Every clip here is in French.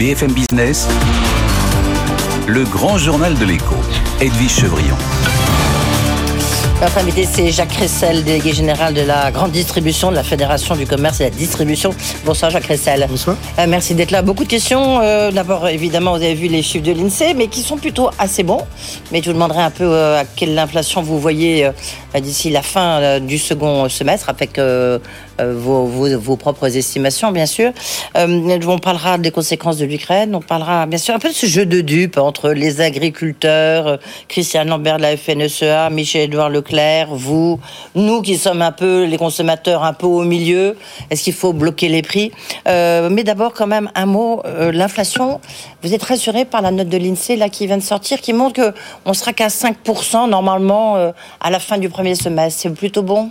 BFM Business, le grand journal de l'écho, Edwige Chevrillon. Notre invité, c'est Jacques Cressel, délégué général de la grande distribution de la Fédération du commerce et de la distribution. Bonsoir Jacques Cressel. Bonsoir. Euh, merci d'être là. Beaucoup de questions. Euh, D'abord, évidemment, vous avez vu les chiffres de l'INSEE, mais qui sont plutôt assez bons. Mais je vous demanderai un peu euh, à quelle inflation vous voyez euh, d'ici la fin euh, du second semestre, avec euh, euh, vos, vos- propres estimations, bien sûr. Euh, on parlera des conséquences de l'Ukraine. On parlera, bien sûr, un peu de ce jeu de dupes entre les agriculteurs, Christian Lambert de la FNSEA, Michel-Édouard Leclerc, vous, nous qui sommes un peu les consommateurs un peu au milieu. Est-ce qu'il faut bloquer les prix? Mais d'abord, quand même, un mot. L'inflation, vous êtes rassuré par la note de l'INSEE là qui vient de sortir, qui montre que on sera qu'à 5% normalement à la fin du premier semestre. C'est plutôt bon?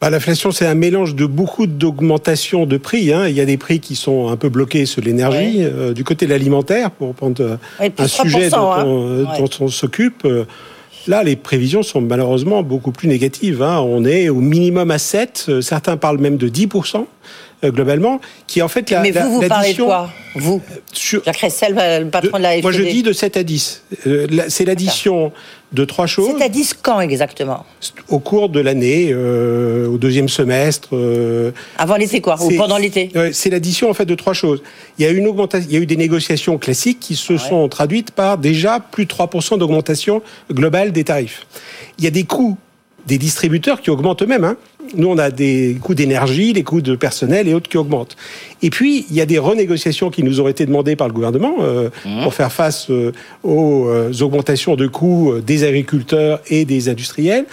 Bah, L'inflation, c'est un mélange de beaucoup d'augmentations de prix. hein. Il y a des prix qui sont un peu bloqués sur l'énergie. Ouais. Euh, du côté de l'alimentaire, pour prendre euh, Ouais, un 3%, sujet dont, hein. on, euh, Ouais. dont on s'occupe, euh, là, les prévisions sont malheureusement beaucoup plus négatives. hein. On est au minimum à 7, euh, certains parlent même de 10% euh, globalement, qui est en fait la Mais la- vous, vous parlez de quoi? Vous? Sur- Jacques Ressel, le patron de, la FED. Moi, je dis de 7 à 10. Euh, la- C'est l'addition de trois choses. C'est à 10 quand exactement au cours de l'année, euh, au deuxième semestre. euh, Avant l'été, quoi Ou pendant l'été C'est l'addition en fait de trois choses. Il y a une augmentation, il y a eu des négociations classiques qui se sont traduites par déjà plus de 3% d'augmentation globale des tarifs. Il y a des coûts des distributeurs qui augmentent eux-mêmes. hein. Nous, on a des coûts d'énergie, les coûts de personnel et autres qui augmentent. Et puis, il y a des renégociations qui nous ont été demandées par le gouvernement euh, pour faire face euh, aux euh, augmentations de coûts des agriculteurs et des industriels.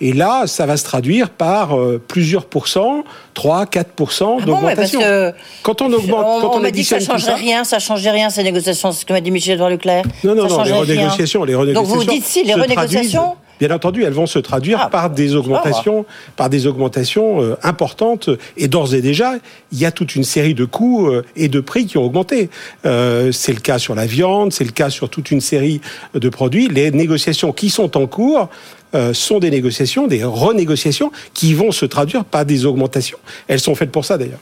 Et là, ça va se traduire par euh, plusieurs pourcents, 3, 4 Ah bon, ouais, parce d'augmentation. Quand on augmente, on, quand on on, m'a dit que ça changerait ça, rien, ça changerait rien ces négociations, c'est ce que m'a dit Michel Edouard Leclerc. non, non, ça non, les rien. renégociations, les Donc vous dites si les renégociations. Bien entendu, elles vont se traduire Ah, par des augmentations, par des augmentations euh, importantes. Et d'ores et déjà, il y a toute une série de coûts euh, et de prix qui ont augmenté. Euh, c'est le cas sur la viande, c'est le cas sur toute une série de produits. Les négociations qui sont en cours sont des négociations, des renégociations qui vont se traduire par des augmentations. Elles sont faites pour ça d'ailleurs.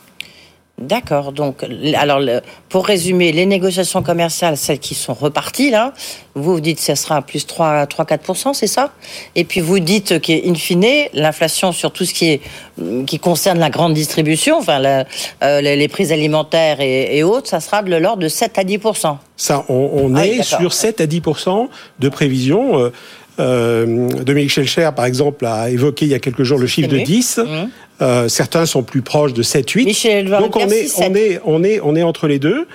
D'accord. Donc, alors, le- pour résumer, les négociations commerciales, celles qui sont reparties, là, vous, vous dites que ça sera à plus 3-4%, c'est ça? Et puis, vous dites qu'in fine, l'inflation sur tout ce qui, est, qui concerne la grande distribution, enfin, la- euh, les, les prix alimentaires et, et autres, ça sera de l'ordre de 7 à 10%. Ça, on, on Ah est sur 7 à 10% de prévision. Euh, euh, Dominique Schelcher, par exemple, a évoqué il y a quelques jours le chiffre de vu. 10. Mhm. Euh, certains sont plus proches de 7, 8. Michel Edouard Donc on est, 6, 7. on, est, on, est, on est entre les deux.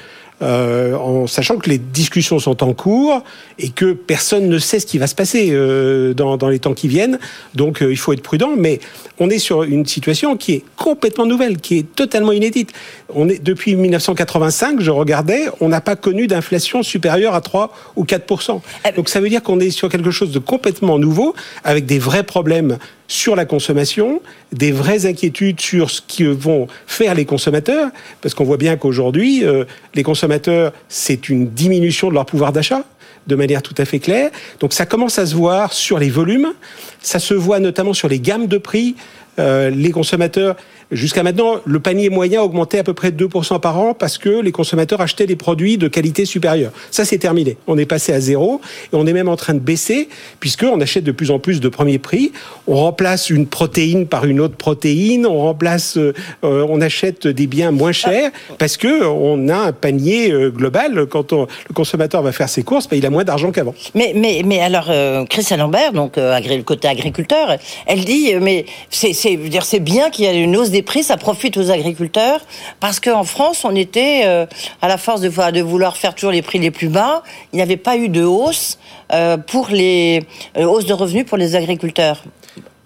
euh, en sachant que les discussions sont en cours et que personne ne sait ce qui va se passer euh, dans, dans les temps qui viennent. Donc euh, il faut être prudent, mais on est sur une situation qui est complètement nouvelle, qui est totalement inédite. On est depuis 1985, je regardais, on n'a pas connu d'inflation supérieure à 3 ou 4 Eh, Donc ça veut dire qu'on est sur quelque chose de complètement nouveau, avec des vrais problèmes sur la consommation, des vraies inquiétudes sur ce que vont faire les consommateurs, parce qu'on voit bien qu'aujourd'hui, euh, les consommateurs, c'est une diminution de leur pouvoir d'achat de manière tout à fait claire. Donc ça commence à se voir sur les volumes, ça se voit notamment sur les gammes de prix. Euh, les consommateurs, jusqu'à maintenant, le panier moyen augmentait à peu près de 2% par an parce que les consommateurs achetaient des produits de qualité supérieure. Ça, c'est terminé. On est passé à zéro et on est même en train de baisser puisqu'on achète de plus en plus de premier prix. On remplace une protéine par une autre protéine. On remplace, euh, euh, on achète des biens moins chers parce que on a un panier global. Quand le consommateur va faire ses courses, ben, il a moins d'argent qu'avant. Mais, alors, Christian Lambert, donc agré- agriculteur, elle dit, euh, mais c'est c'est- je veux dire, c'est bien qu'il y ait une hausse des prix, ça profite aux agriculteurs, parce qu'en France, on était, euh, à la force de, vouloir- de vouloir faire toujours les prix les plus bas, il n'y avait pas eu de hausse euh, pour les euh, hausses de revenus pour les agriculteurs.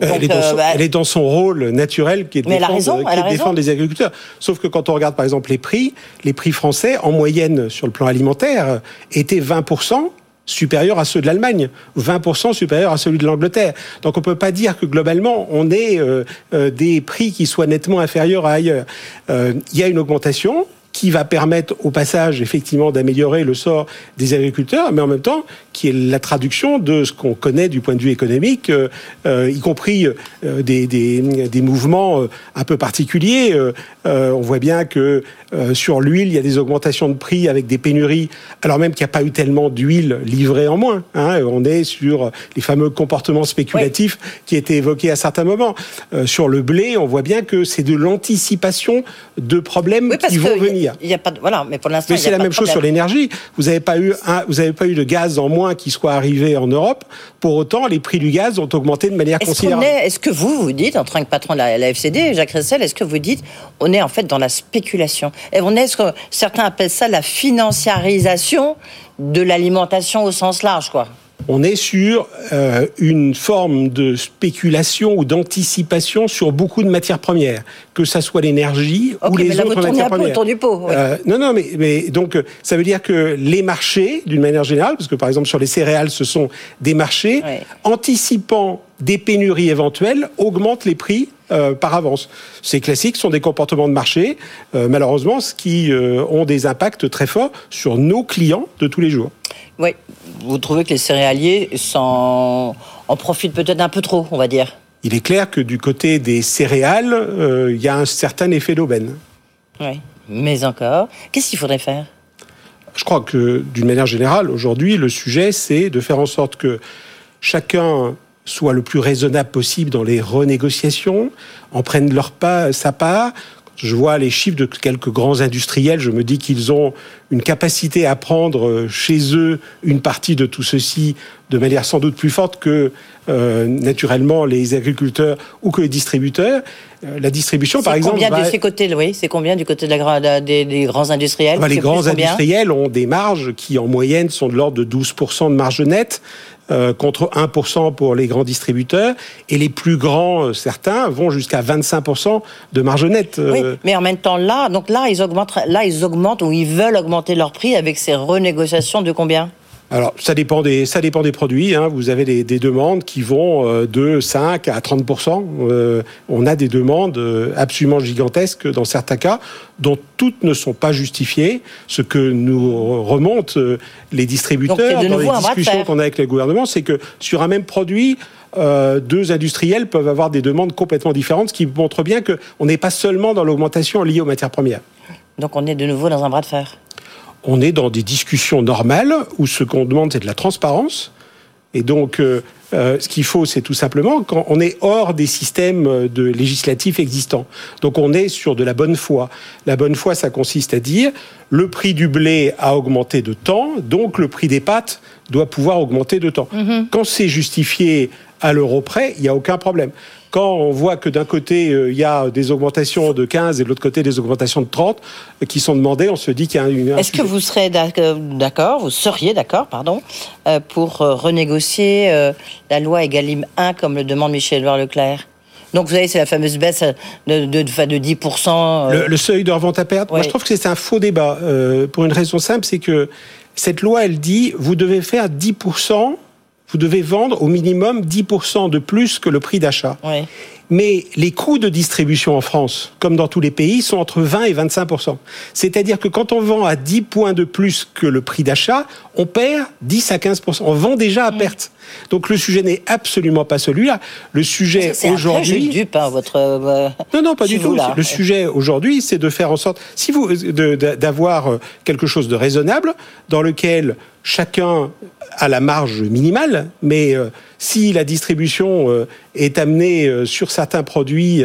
Donc, elle, est dans son, bah, elle est dans son rôle naturel qui est de défendre, raison, qui elle est a de défendre raison. les agriculteurs. Sauf que quand on regarde par exemple les prix, les prix français en moyenne sur le plan alimentaire étaient 20% supérieurs à ceux de l'Allemagne, 20% supérieurs à celui de l'Angleterre. Donc on peut pas dire que globalement on ait euh, euh, des prix qui soient nettement inférieurs à ailleurs. Euh, Il y a une augmentation qui va permettre au passage effectivement d'améliorer le sort des agriculteurs, mais en même temps qui est la traduction de ce qu'on connaît du point de vue économique, y compris des, des, des, mouvements un peu particuliers. on voit bien que sur l'huile, il y a des augmentations de prix avec des pénuries, alors même qu'il n'y a pas eu tellement d'huile livrée en moins. Hein. On est sur les fameux comportements spéculatifs qui étaient évoqués à certains moments. sur le blé, on voit bien que c'est de l'anticipation de problèmes qui vont venir. Y a pas voilà, mais pour l'instant, c'est la même chose sur l'énergie. Vous n'avez pas eu vous n'avez pas eu de gaz en moins qui soit arrivé en Europe. Pour autant, les prix du gaz ont augmenté de manière considérable. Est-ce que vous vous dites, en tant que patron de la, FCD, Jacques Ressel, est-ce que vous dites, on est en fait dans la spéculation Et on est ce que certains appellent ça la financiarisation de l'alimentation au sens large, quoi on est sur euh, une forme de spéculation ou d'anticipation sur beaucoup de matières premières, que ça soit l'énergie ou les autres matières premières. Autour du pot, euh, non, non, mais, mais, donc ça veut dire que les marchés, d'une manière générale, parce que par exemple sur les céréales, ce sont des marchés, anticipant des pénuries éventuelles, augmentent les prix euh, par avance. Ces classiques sont des comportements de marché, malheureusement, ce qui ont des impacts très forts sur nos clients de tous les jours. Oui, vous trouvez que les céréaliers en, en profitent peut-être un peu trop, on va dire? Il est clair que du côté des céréales, euh, il y a un certain effet d'aubaine. Oui, mais encore, qu'est-ce qu'il faudrait faire? Je crois que d'une manière générale, aujourd'hui, le sujet, c'est de faire en sorte que chacun soit le plus raisonnable possible dans les renégociations, en prenne leur pas, sa part, je vois les chiffres de quelques grands industriels, je me dis qu'ils ont une capacité à prendre euh, chez eux une partie de tout ceci de manière sans doute plus forte que euh, naturellement les agriculteurs ou que les distributeurs. Euh, la distribution, par exemple. Combien de ces côtés, oui, c'est combien du côté de la, des, grands industriels? Les grands industriels ont des marges qui, en moyenne, sont de l'ordre de 12% de marge nette. Euh, contre 1% pour les grands distributeurs, et les plus grands, euh, certains, vont jusqu'à 25% de marge nette. Oui, mais en même temps, là, donc là, ils augmentent, là, ils augmentent ou ils veulent augmenter leur prix avec ces renégociations de combien? Alors, ça dépend des, ça dépend des produits. Hein. Vous avez des, des, demandes qui vont euh, de 5 à 30 euh, On a des demandes euh, absolument gigantesques dans certains cas, dont toutes ne sont pas justifiées. Ce que nous remontent les distributeurs dans les discussions qu'on a avec le gouvernement, c'est que sur un même produit, deux industriels peuvent avoir des demandes complètement différentes, ce qui montre bien qu'on n'est pas seulement dans l'augmentation liée aux matières premières. Donc on est de nouveau dans un bras de fer on est dans des discussions normales où ce qu'on demande, c'est de la transparence. Et donc, euh, euh, ce qu'il faut, c'est tout simplement quand on est hors des systèmes de législatifs existants. Donc, on est sur de la bonne foi. La bonne foi, ça consiste à dire le prix du blé a augmenté de temps, donc le prix des pâtes doit pouvoir augmenter de temps. Mm-hmm. Quand c'est justifié à l'euro près, il n'y a aucun problème quand on voit que d'un côté, euh, il y a des augmentations de 15 et de l'autre côté, des augmentations de 30 euh, qui sont demandées, on se dit qu'il y a une... Est-ce que vous serez d'accord, vous seriez d'accord, pardon, euh, pour renégocier la loi Egalim 1 comme le demande Michel Edouard Leclerc? Donc vous savez, c'est la fameuse baisse de, de, de 10%. Le, seuil de revente à perte, moi je trouve que c'est un faux débat. pour une raison simple, c'est que cette loi, elle dit, vous devez faire 10% vous devez vendre au minimum 10% de plus que le prix d'achat. Mais les coûts de distribution en France, comme dans tous les pays, sont entre 20 et 25% C'est-à-dire que quand on vend à 10 points de plus que le prix d'achat, on perd 10 à 15% On vend déjà à perte. Donc le sujet n'est absolument pas celui-là. Le sujet aujourd'hui. C'est pas votre. Euh, non, non, pas du tout. Le sujet aujourd'hui, c'est de faire en sorte, si vous, d'avoir euh, quelque chose de raisonnable dans lequel chacun a la marge minimale, mais euh, si la distribution euh, est amenée euh, sur certains produits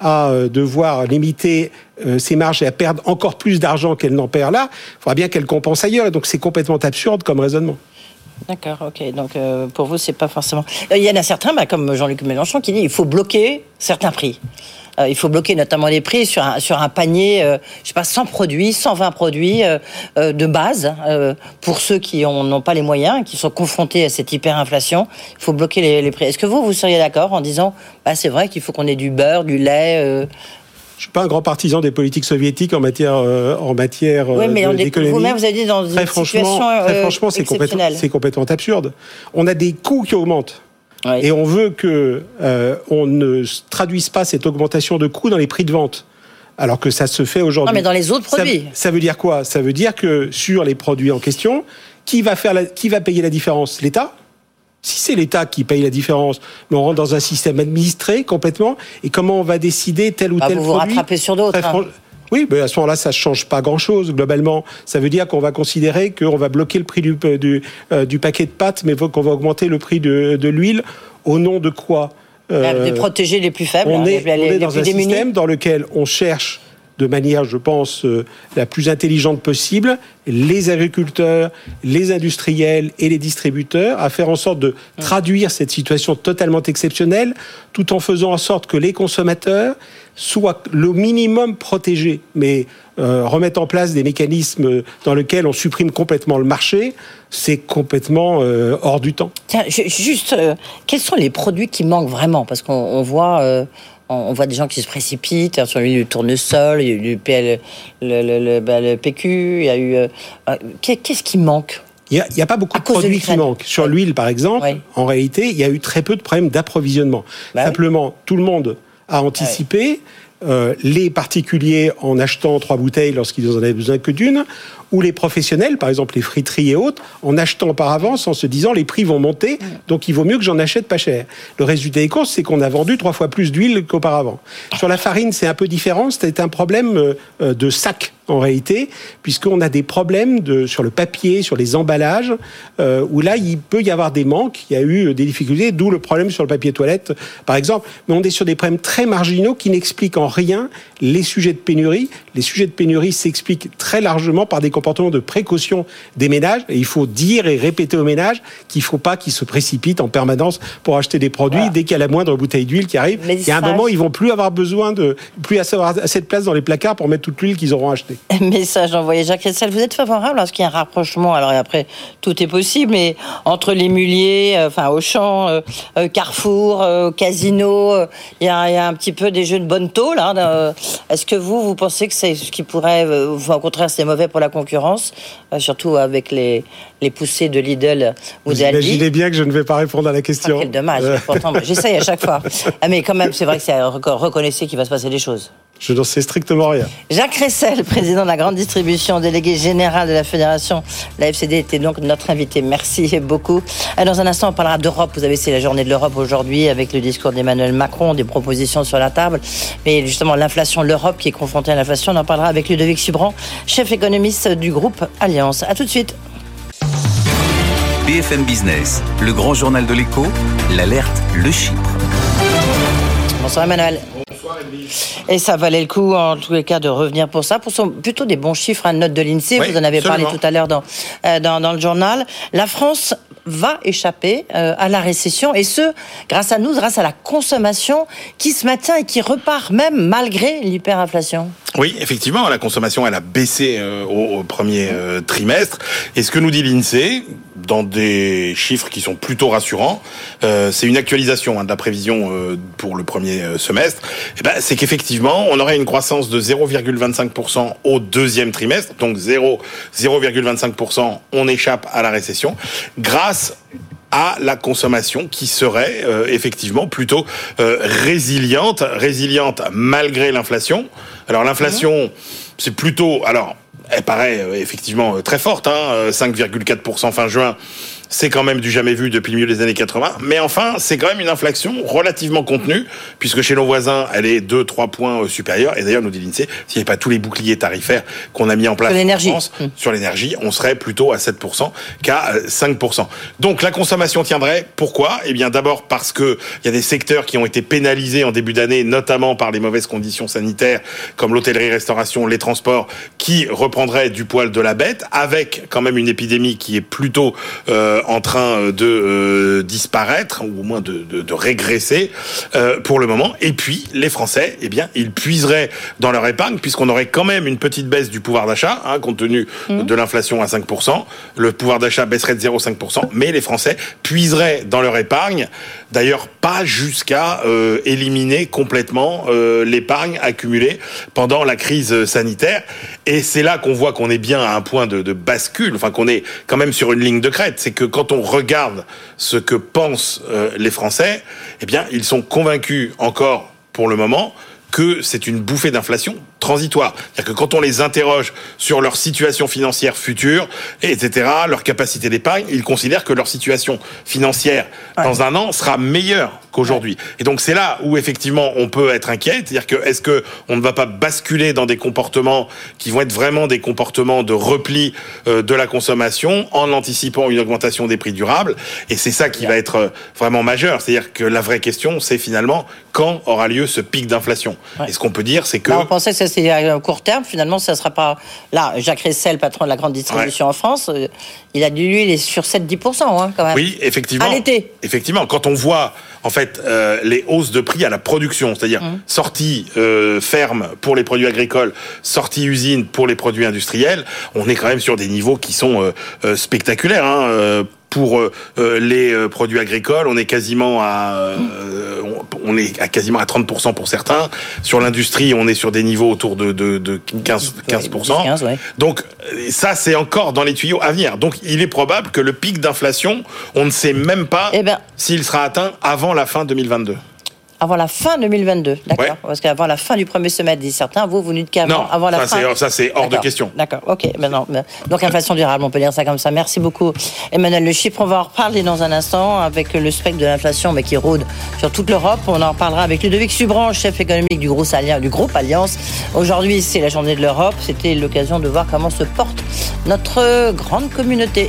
à devoir limiter ses marges et à perdre encore plus d'argent qu'elle n'en perd là, il faudra bien qu'elle compense ailleurs. Et donc c'est complètement absurde comme raisonnement. D'accord, ok. Donc pour vous, c'est pas forcément. Il y en a certains, bah, comme Jean-Luc Mélenchon, qui dit qu'il faut bloquer certains prix. Euh, il faut bloquer notamment les prix sur un, panier, euh, je sais pas, 100 produits, 120 produits euh, de base pour ceux qui n'ont pas les moyens, qui sont confrontés à cette hyperinflation. Il faut bloquer les, prix. Est-ce que vous, vous seriez d'accord en disant, bah, c'est vrai qu'il faut qu'on ait du beurre, du lait je suis pas un grand partisan des politiques soviétiques en matière en matière oui, mais Vous-même, vous avez dit dans très une franchement, très franchement, c'est complètement, absurde. On a des coûts qui augmentent. Et on veut que euh, on ne traduise pas cette augmentation de coûts dans les prix de vente. Alors que ça se fait aujourd'hui. Non, mais dans les autres produits. Ça, veut dire quoi? Ça veut dire que sur les produits en question, qui va faire qui va payer la différence? L'État? Si c'est l'État qui paye la différence, mais on rentre dans un système administré complètement, et comment on va décider tel ou bah, tel vous produit Vous rattrapez sur d'autres. Hein. Oui, mais à ce moment-là, ça ne change pas grand-chose globalement. Ça veut dire qu'on va considérer qu'on va bloquer le prix du, du, euh, du paquet de pâtes, mais qu'on va augmenter le prix de, de l'huile. Au nom de quoi euh, De protéger les plus faibles. On est, les, on est dans un système dans lequel on cherche de manière, je pense, euh, la plus intelligente possible, les agriculteurs, les industriels et les distributeurs à faire en sorte de traduire cette situation totalement exceptionnelle, tout en faisant en sorte que les consommateurs soient le minimum protégés. Mais euh, remettre en place des mécanismes dans lesquels on supprime complètement le marché, c'est complètement euh, hors du temps. Tiens, juste, quels sont les produits qui manquent vraiment? Parce qu'on voit on voit des gens qui se précipitent hein, sur le tournesol, il y a eu le, PL, le, bah, le, PQ, il y a eu. Euh, qu'est-ce qui manque il n'y a, pas beaucoup de produits qui manquent. Sur l'huile, par exemple, en réalité, il y a eu très peu de problèmes d'approvisionnement. Bah Simplement, tout le monde a anticipé. Euh, les particuliers en achetant trois bouteilles lorsqu'ils en avaient besoin que d'une, ou les professionnels, par exemple les friteries et autres, en achetant par avance en se disant les prix vont monter, donc il vaut mieux que j'en achète pas cher. Le résultat des courses, c'est qu'on a vendu trois fois plus d'huile qu'auparavant. Sur la farine, c'est un peu différent, c'est un problème euh, de sac en réalité, puisqu'on a des problèmes sur le papier, sur les emballages, euh, où là, il peut y avoir des manques, il y a eu des difficultés, d'où le problème sur le papier toilette, par exemple. Mais on est sur des problèmes très marginaux qui n'expliquent en rien les sujets de pénurie. Les sujets de pénurie s'expliquent très largement par des comportements de précaution des ménages. Et il faut dire et répéter aux ménages qu'il ne faut pas qu'ils se précipitent en permanence pour acheter des produits dès qu'il y a la moindre bouteille d'huile qui arrive. Il y a un moment, ils vont plus avoir besoin de, plus avoir assez de place dans les placards pour mettre toute l'huile qu'ils auront achetée. Message envoyé Jacques Ressel. Vous êtes favorable à ce qu'il y ait un rapprochement? Alors après, tout est possible, mais entre les muliers, euh, enfin Auchan, euh, euh, Carrefour, Casino, il y, a un petit peu des jeux de bonne taux là. Est-ce que vous, vous pensez que c'est ce qui pourrait, au contraire, c'est mauvais pour la concurrence, surtout avec les, les poussées de Lidl ou Vous imaginez bien que je ne vais pas répondre à la question. Ah, quel dommage. Pourtant, j'essaye à chaque fois. Ah, mais quand même, c'est vrai que c'est reconnaissez qu'il va se passer des choses. Je n'en sais strictement rien. Jacques Ressel, président de la grande distribution, délégué général de la fédération, la FCD, était donc notre invité. Merci beaucoup. Dans un instant, on parlera d'Europe. Vous avez c'est la journée de l'Europe aujourd'hui avec le discours d'Emmanuel Macron, des propositions sur la table. Mais justement, l'inflation, l'Europe qui est confrontée à l'inflation, on en parlera avec Ludovic Subran, chef économiste du groupe Alliance. À tout de suite. BFM Business, le grand journal de l'écho, l'alerte, le Chypre. Bonsoir Emmanuel. Et ça valait le coup, en tous les cas, de revenir pour ça, pour son, plutôt des bons chiffres, à note de l'INSEE. vous en avez parlé tout à l'heure dans, euh, dans, dans, le journal. La France va échapper euh, à la récession, et ce, grâce à nous, grâce à la consommation qui se maintient et qui repart même malgré l'hyperinflation. Oui, effectivement, la consommation, elle a baissé euh, au, premier trimestre. Et ce que nous dit l'INSEE, dans des chiffres qui sont plutôt rassurants, c'est une actualisation hein, de la prévision pour le premier semestre, eh ben, c'est qu'effectivement, on aurait une croissance de 0,25% au deuxième trimestre, donc 0,25%, on échappe à la récession, grâce à la consommation qui serait euh, effectivement plutôt euh, résiliente, résiliente malgré l'inflation. Alors l'inflation, c'est plutôt, alors elle paraît euh, effectivement très forte, hein, 5,4% fin juin c'est quand même du jamais vu depuis le milieu des années 80. Mais enfin, c'est quand même une inflation relativement contenue, puisque chez nos voisins, elle est 2-3 points euh, supérieure. Et d'ailleurs, nous dit l'INSEE, s'il n'y avait pas tous les boucliers tarifaires qu'on a mis en place en France, mmh. sur l'énergie, on serait plutôt à 7% qu'à 5%. Euh, Donc la consommation tiendrait. Pourquoi? Eh bien d'abord parce que il y a des secteurs qui ont été pénalisés en début d'année, notamment par les mauvaises conditions sanitaires, comme l'hôtellerie-restauration, les transports, qui reprendraient du poil de la bête, avec quand même une épidémie qui est plutôt euh, en train euh, de euh, disparaître ou au moins de, de, de régresser euh, pour le moment. Et puis les Français, eh bien, ils puiseraient dans leur épargne puisqu'on aurait quand même une petite baisse du pouvoir d'achat, hein, compte tenu mmh. de l'inflation à 5%. Le pouvoir d'achat baisserait de 0,5%, mais les Français puiseraient dans leur épargne. D'ailleurs, pas jusqu'à euh, éliminer complètement euh, l'épargne accumulée pendant la crise sanitaire. Et c'est là qu'on voit qu'on est bien à un point de, de bascule, enfin qu'on est quand même sur une ligne de crête. C'est que quand on regarde ce que pensent euh, les Français, eh bien, ils sont convaincus encore pour le moment que c'est une bouffée d'inflation transitoire. C'est-à-dire que quand on les interroge sur leur situation financière future, etc., leur capacité d'épargne, ils considèrent que leur situation financière dans un an sera meilleure qu'aujourd'hui. Et donc c'est là où effectivement on peut être inquiet, c'est-à-dire que est-ce que on ne va pas basculer dans des comportements qui vont être vraiment des comportements de repli euh, de la consommation en anticipant une augmentation des prix durables? Et c'est ça qui va être euh, vraiment majeur, c'est-à-dire que la vraie question c'est finalement quand aura lieu ce pic d'inflation? Et ce qu'on peut dire c'est que on pensait que c'était à court terme, finalement ça sera pas là. Jacques Ressel, patron de la grande distribution en France, euh, il a dit lui il est sur 7-10% hein, quand même. Oui, effectivement. À l'été. Effectivement, quand on voit en fait euh, les hausses de prix à la production, c'est-à-dire Mmh. sortie euh, ferme pour les produits agricoles, sortie usine pour les produits industriels, on est quand même sur des niveaux qui sont euh, spectaculaires. Hein, pour euh, euh, les euh, produits agricoles, on est quasiment à euh, on- est à quasiment à 30% pour certains. Sur l'industrie, on est sur des niveaux autour de, de, de 15 15%. 15, ouais. Donc ça, c'est encore dans les tuyaux à venir. Donc il est probable que le pic d'inflation, on ne sait même pas Eh ben- s'il sera atteint avant la fin 2022. Avant la fin 2022, d'accord. Ouais. Parce qu'avant la fin du premier semestre, disent certains, vous, vous dites qu'avant avant la ça, fin. ça, c'est hors de question. D'accord, ok. Maintenant, donc inflation durable, on peut dire ça comme ça. Merci beaucoup, Emmanuel Le Chypre. On va en reparler dans un instant avec le spectre de l'inflation, mais qui rôde sur toute l'Europe. On en reparlera avec Ludovic Subran, chef économique du groupe, Alliance, du groupe Alliance. Aujourd'hui, c'est la journée de l'Europe. C'était l'occasion de voir comment se porte notre grande communauté.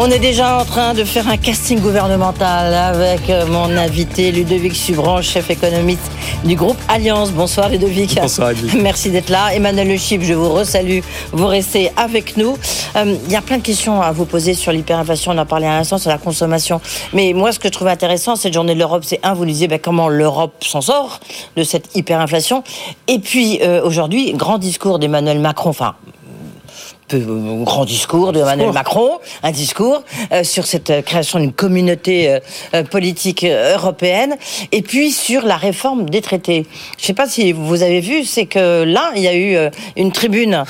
On est déjà en train de faire un casting gouvernemental avec euh, mon invité Ludovic Subran, chef économiste du groupe Alliance. Bonsoir Ludovic. Bonsoir, Edwige. Merci d'être là. Emmanuel Le Chip, je vous resalue. Vous restez avec nous. Euh, Il y a plein de questions à vous poser sur l'hyperinflation. On en parlait à l'instant sur la consommation. Mais moi, ce que je trouve intéressant, cette journée de l'Europe, c'est un, vous disiez ben, comment l'Europe s'en sort de cette hyperinflation. Et puis euh, aujourd'hui, grand discours d'Emmanuel Macron. Enfin, grand discours de Emmanuel Macron, un discours euh, sur cette euh, création d'une communauté euh, politique européenne, et puis sur la réforme des traités. Je ne sais pas si vous avez vu, c'est que là, il y a eu euh, une tribune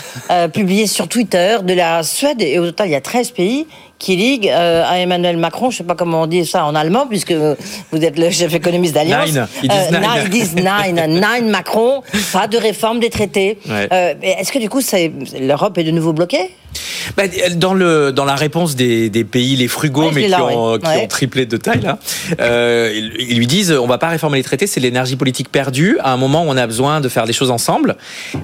publiée sur Twitter de la Suède, et au total, il y a 13 pays qui liguent euh, à Emmanuel Macron, je ne sais pas comment on dit ça en allemand, puisque vous êtes le chef économiste d'Alliance. Nine. Ils disent nine. ils disent nine, nine Macron, pas de réforme des traités. Ouais. Euh, Est-ce que du coup, l'Europe est de nouveau bloquée? Bah, dans, le, dans la réponse des, des pays les frugaux, Ouais, mais qui, là, ont, ouais. qui Ouais. ont triplé de taille, là, euh, ils, lui disent on va pas réformer les traités, c'est l'énergie politique perdue à un moment où on a besoin de faire des choses ensemble.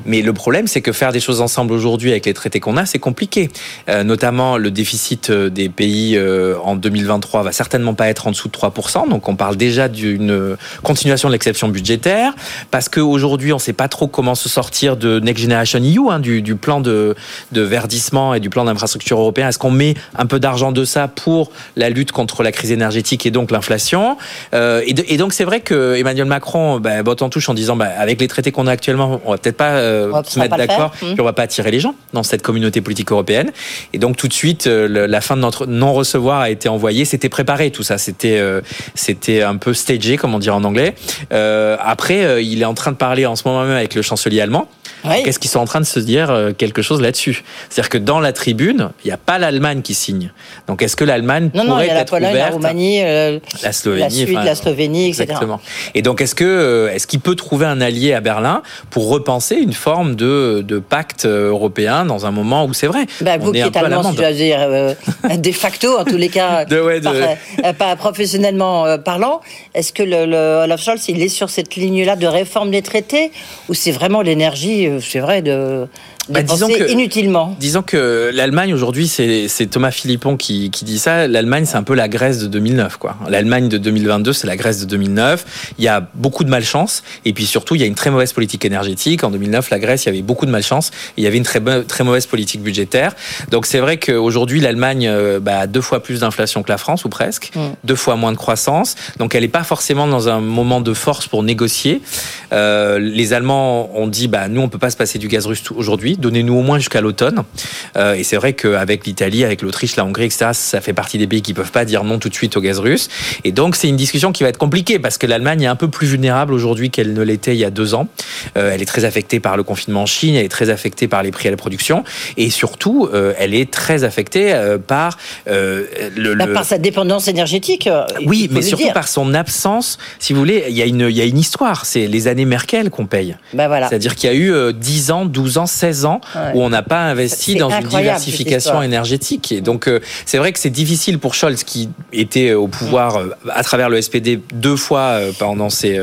Mais le problème, c'est que faire des choses ensemble aujourd'hui avec les traités qu'on a, c'est compliqué. Euh, notamment, le déficit euh, des pays euh, en 2023 va certainement pas être en dessous de 3%. Donc, on parle déjà d'une continuation de l'exception budgétaire parce qu'aujourd'hui, on sait pas trop comment se sortir de Next Generation EU, hein, du, du plan de, de verdissement et du plan d'infrastructure européen. Est-ce qu'on met un peu d'argent de ça pour la lutte contre la crise énergétique et donc l'inflation? Euh, et, donc, c'est vrai que Emmanuel Macron bah, botte en touche en disant bah, avec les traités qu'on a actuellement, on va peut-être pas euh, On se mettre d'accord. Mhm. puis on va pas attirer les gens dans cette communauté politique européenne. Et donc, tout de suite, euh, la fin de notre non-recevoir a été envoyée. C'était préparé, tout ça. C'était euh, c'était un peu stagé, comme on dirait en anglais. Euh, après, euh, il est en train de parler en ce moment même avec le chancelier allemand. Oui. Qu'est-ce qu'ils sont en train de se dire euh, quelque chose là-dessus? C'est-à-dire que dans la tribune, il n'y a pas l'Allemagne qui signe. Donc, est-ce que l'Allemagne Non, non, pourrait il y a la être Pologne, la ouverte Roumanie, euh, la Slovénie, la enfin, la Slovénie, etc. Exactement. Et donc, est-ce que euh, est-ce qu'il peut trouver un allié à Berlin pour repenser une forme de, de pacte européen dans un moment où c'est vrai? Bah, vous on qui êtes allemand, si je dois dire, euh, de facto, en tous les cas, De- ouais, de- par- pas professionnellement parlant, est-ce que le, le Olaf Scholz, il est sur cette ligne-là de réforme des traités? Ou c'est vraiment l'énergie, c'est vrai, de Bah, disons que- inutilement Disons que l'Allemagne aujourd'hui, c'est c'est Thomas Philippon qui, qui dit ça. L'Allemagne, c'est un peu la Grèce de 2009, quoi. L'Allemagne de 2022, c'est la Grèce de 2009. Il y a beaucoup de malchance, et puis surtout, il y a une très mauvaise politique énergétique. En 2009, la Grèce, il y avait beaucoup de malchance, et il y avait une très très mauvaise politique budgétaire. Donc c'est vrai qu'aujourd'hui, l'Allemagne euh, bah, a deux fois plus d'inflation que la France, ou presque, Mm. deux fois moins de croissance. Donc elle n'est pas forcément dans un moment de force pour négocier. Euh, les Allemands ont dit, bah nous, on peut pas se passer du gaz russe aujourd'hui. Aujourd'hui. Donnez-nous au moins jusqu'à l'automne. Euh, et c'est vrai qu'avec l'Italie, avec l'Autriche, la Hongrie, etc., ça fait partie des pays qui peuvent pas dire non tout de suite au gaz russe. Et donc c'est une discussion qui va être compliquée parce que l'Allemagne est un peu plus vulnérable aujourd'hui qu'elle ne l'était il y a deux ans. Euh, elle est très affectée par le confinement en Chine, elle est très affectée par les prix à la production et surtout euh, elle est très affectée par le, le- Par sa dépendance énergétique. oui, mais surtout dire. par son absence. Si vous voulez, il y a une, il y a une histoire. C'est les années Merkel qu'on paye. Bah voilà. C'est-à-dire qu'il y a eu euh, 10 ans, 12 ans, 16 ans Ouais. où on n'a pas investi dans une diversification énergétique. Et donc, euh, c'est vrai que c'est difficile pour Scholz, qui était au pouvoir euh, à travers le SPD deux fois euh, pendant ces,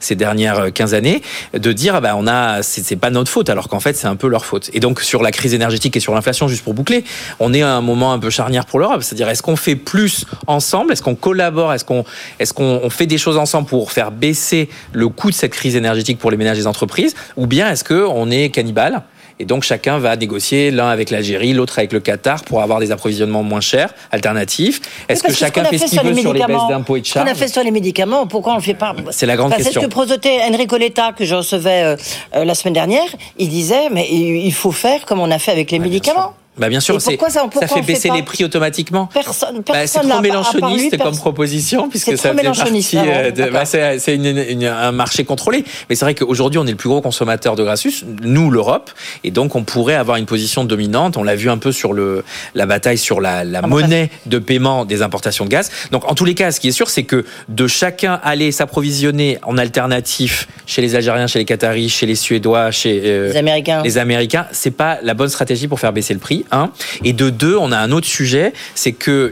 ces dernières euh, 15 années, de dire, ah bah, on a, c'est pas notre faute, alors qu'en fait, c'est un peu leur faute. Et donc, sur la crise énergétique et sur l'inflation, juste pour boucler, on est à un moment un peu charnière pour l'Europe. C'est-à-dire, est-ce qu'on fait plus ensemble? Est-ce qu'on collabore? Est-ce qu'on est qu'on on fait des choses ensemble pour faire baisser le coût de cette crise énergétique pour les ménages et les entreprises? Ou bien est-ce qu'on est cannibale? Et donc chacun va négocier l'un avec l'Algérie, l'autre avec le Qatar pour avoir des approvisionnements moins chers, alternatifs. Est-ce que chacun fait ce qu'il sur les veut sur les baisses d'impôts et de Ce qu'on a charges fait sur les médicaments, pourquoi on le fait pas C'est la grande Enfin, question. C'est ce que prosotait Enrico Letta, que je recevais euh, euh, la semaine dernière. Il disait, mais il faut faire comme on a fait avec les médicaments. Bah bien sûr, c'est pourquoi ça- pourquoi ça on fait baisser les prix automatiquement. Personne, Bah, c'est personne trop n'a- à part lui, mélanchoniste comme proposition puisque C'est ça trop fait partie ah euh, de- bah, c'est c'est un marché contrôlé. Mais c'est vrai qu'aujourd'hui on est le plus gros consommateur de russe, nous l'Europe, et donc on pourrait avoir une position dominante. On l'a vu un peu sur le la bataille sur la, la Ah, monnaie de paiement des importations de gaz. Donc en tous les cas, ce qui est sûr, c'est que de chacun aller s'approvisionner en alternatif chez les Algériens, chez les Qataris, chez les Suédois, chez euh, Les Américains. les Américains, c'est pas la bonne stratégie pour faire baisser le prix. Et de deux, on a un autre sujet, c'est que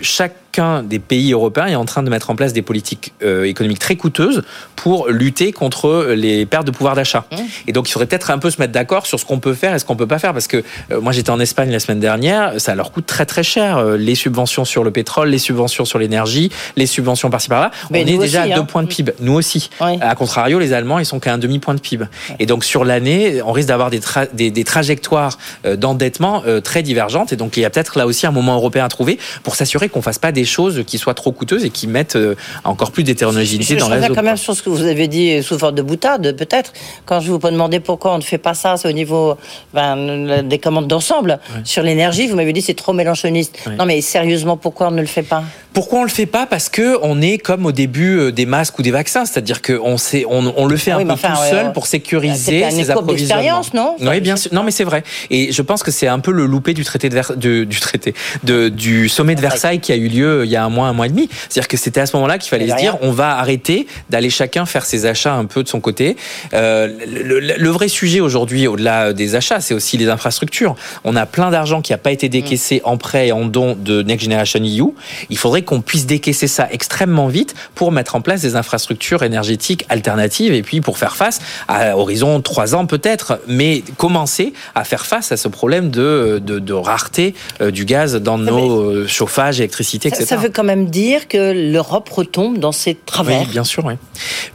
chacun des pays européens est en train de mettre en place des politiques euh, économiques très coûteuses pour lutter contre les pertes de pouvoir d'achat. Mmh. Et donc, il faudrait peut-être un peu se mettre d'accord sur ce qu'on peut faire et ce qu'on peut pas faire, parce que euh, moi, j'étais en Espagne la semaine dernière, ça leur coûte très très cher euh, les subventions sur le pétrole, les subventions sur l'énergie, les subventions par-ci par-là. On est déjà aussi, à deux hein. points de PIB, nous aussi. Oui. À contrario, les Allemands, ils sont qu'à un demi-point de PIB. Et donc, sur l'année, on risque d'avoir des, tra- des, des trajectoires d'endettement très divergentes. Et donc, il y a peut-être là aussi un moment européen à trouver pour s'assurer qu'on fasse pas des choses qui soient trop coûteuses et qui mettent euh, encore plus d'hétérogénéité Je dans la reviens zone. quand même sur ce que vous avez dit sous forme de boutade, peut-être. Quand je vous demandais pourquoi on ne fait pas ça, c'est au niveau ben, des commandes d'ensemble. Sur l'énergie, vous m'avez dit c'est trop mélanchoniste. Ouais. Non mais sérieusement, pourquoi on ne le fait pas? Pourquoi on le fait pas? Parce que on est comme au début euh, des masques ou des vaccins, c'est-à-dire qu'on on, on le fait Ah un oui, peu enfin, tout seul pour sécuriser ses approvisionnements. d'expérience, non? Oui, bien sûr. Non, mais c'est vrai. Et je pense que c'est un peu le loupé du traité de Vers- de- du traité de, du sommet de Versailles qui a eu lieu il y a un mois, un mois et demi. C'est-à-dire que c'était à ce moment-là qu'il fallait se dire, on va arrêter d'aller chacun faire ses achats un peu de son côté. Euh, le, le- le vrai sujet aujourd'hui, au-delà des achats, c'est aussi les infrastructures. On a plein d'argent qui n'a pas été décaissé en prêt et en don de Next Generation EU. Il faudrait qu'on puisse décaisser ça extrêmement vite pour mettre en place des infrastructures énergétiques alternatives et puis pour faire face à horizon trois ans peut-être, mais commencer à faire face à ce problème de, de, de rareté euh, du gaz dans nos euh, chauffages, électricité, ça, etc. ça veut quand même dire que l'Europe retombe dans ses travers. Oui, bien sûr, oui.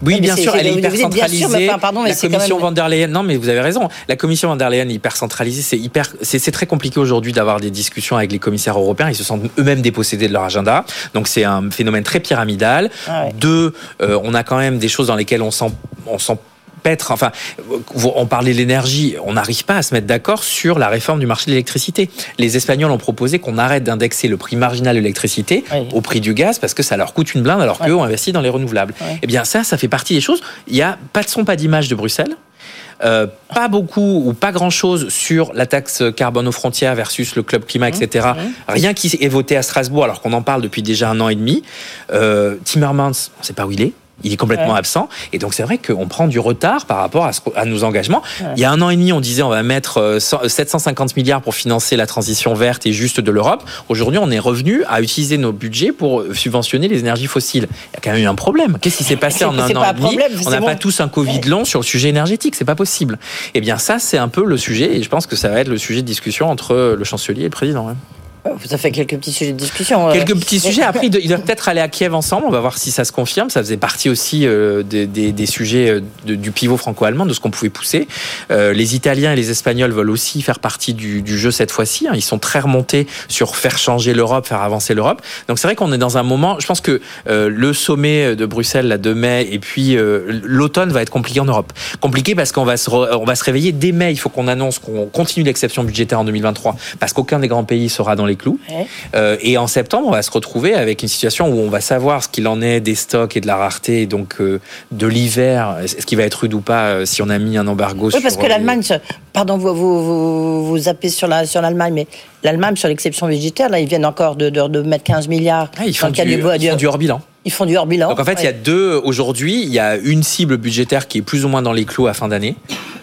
Oui, bien sûr, elle est hyper centralisée. pardon, mais la commission même- van der Leyen, non, mais vous avez raison. La commission van der Leyen est hyper centralisée. C'est hyper, c'est c'est très compliqué aujourd'hui d'avoir des discussions avec les commissaires européens. Ils se sentent eux-mêmes dépossédés de leur agenda. Donc c'est un phénomène très pyramidal. Ah ouais. Deux, euh, on a quand même des choses dans lesquelles on s'en, on s'en Enfin, on parlait de l'énergie. On n'arrive pas à se mettre d'accord sur la réforme du marché de l'électricité. Les Espagnols ont proposé qu'on arrête d'indexer le prix marginal de l'électricité Oui. au prix du gaz parce que ça leur coûte une blinde alors qu'eux ont investi dans les renouvelables. Eh bien, ça, ça fait partie des choses. Il y a pas de son, pas d'image de Bruxelles. Euh, pas beaucoup ou pas grand chose sur la taxe carbone aux frontières versus le club climat, etc. Rien qui est voté à Strasbourg alors qu'on en parle depuis déjà un an et demi. Euh, Timmermans, on ne sait pas où il est. Il est complètement Ouais. absent. Et donc, c'est vrai qu'on prend du retard par rapport à, ce, à nos engagements. Il y a un an et demi, on disait on va mettre euh, 100 750 milliards pour financer la transition verte et juste de l'Europe. Aujourd'hui, on est revenu à utiliser nos budgets pour subventionner les énergies fossiles. Il y a quand même eu un problème. Qu'est-ce qui s'est passé en un an et demi On n'a pas tous un Covid long sur le sujet énergétique. C'est pas possible. Eh bien, ça, c'est un peu le sujet. Et je pense que ça va être le sujet de discussion entre le chancelier et le président. ouais. Ça fait quelques petits sujets de discussion. euh. Quelques petits sujets. Après, ils doivent- peut-être aller à Kiev ensemble. On va voir si ça se confirme. Ça faisait partie aussi euh, des, des- des sujets euh, de- du pivot franco-allemand, de ce qu'on pouvait pousser. Euh, les Italiens et les Espagnols veulent aussi faire partie du, du jeu cette fois-ci. hein. Ils sont très remontés sur faire changer l'Europe, faire avancer l'Europe. Donc c'est vrai qu'on est dans un moment. Je pense que euh, le sommet de Bruxelles, là, de mai, et puis euh, l'automne va être compliqué en Europe. Compliqué parce qu'on va se, re- on va se réveiller dès mai. Il faut qu'on annonce qu'on continue l'exception budgétaire en 2023 parce qu'aucun des grands pays sera dans les clous. Ouais. Euh, et en septembre, on va se retrouver avec une situation où on va savoir ce qu'il en est des stocks et de la rareté, et donc euh, de l'hiver, est-ce qu'il va être rude ou pas euh, si on a mis un embargo Oui, sur parce que l'Allemagne, pardon, vous, vous, vous, zappez sur la sur l'Allemagne, mais l'Allemagne sur l'exception budgétaire, là, ils viennent encore de, de, de mettre 15 milliards. Ah, ils, font cas du, ils font du hors bilan. ils font du hors bilan. Donc en fait, il y a deux aujourd'hui. Il y a une cible budgétaire qui est plus ou moins dans les clous à fin d'année,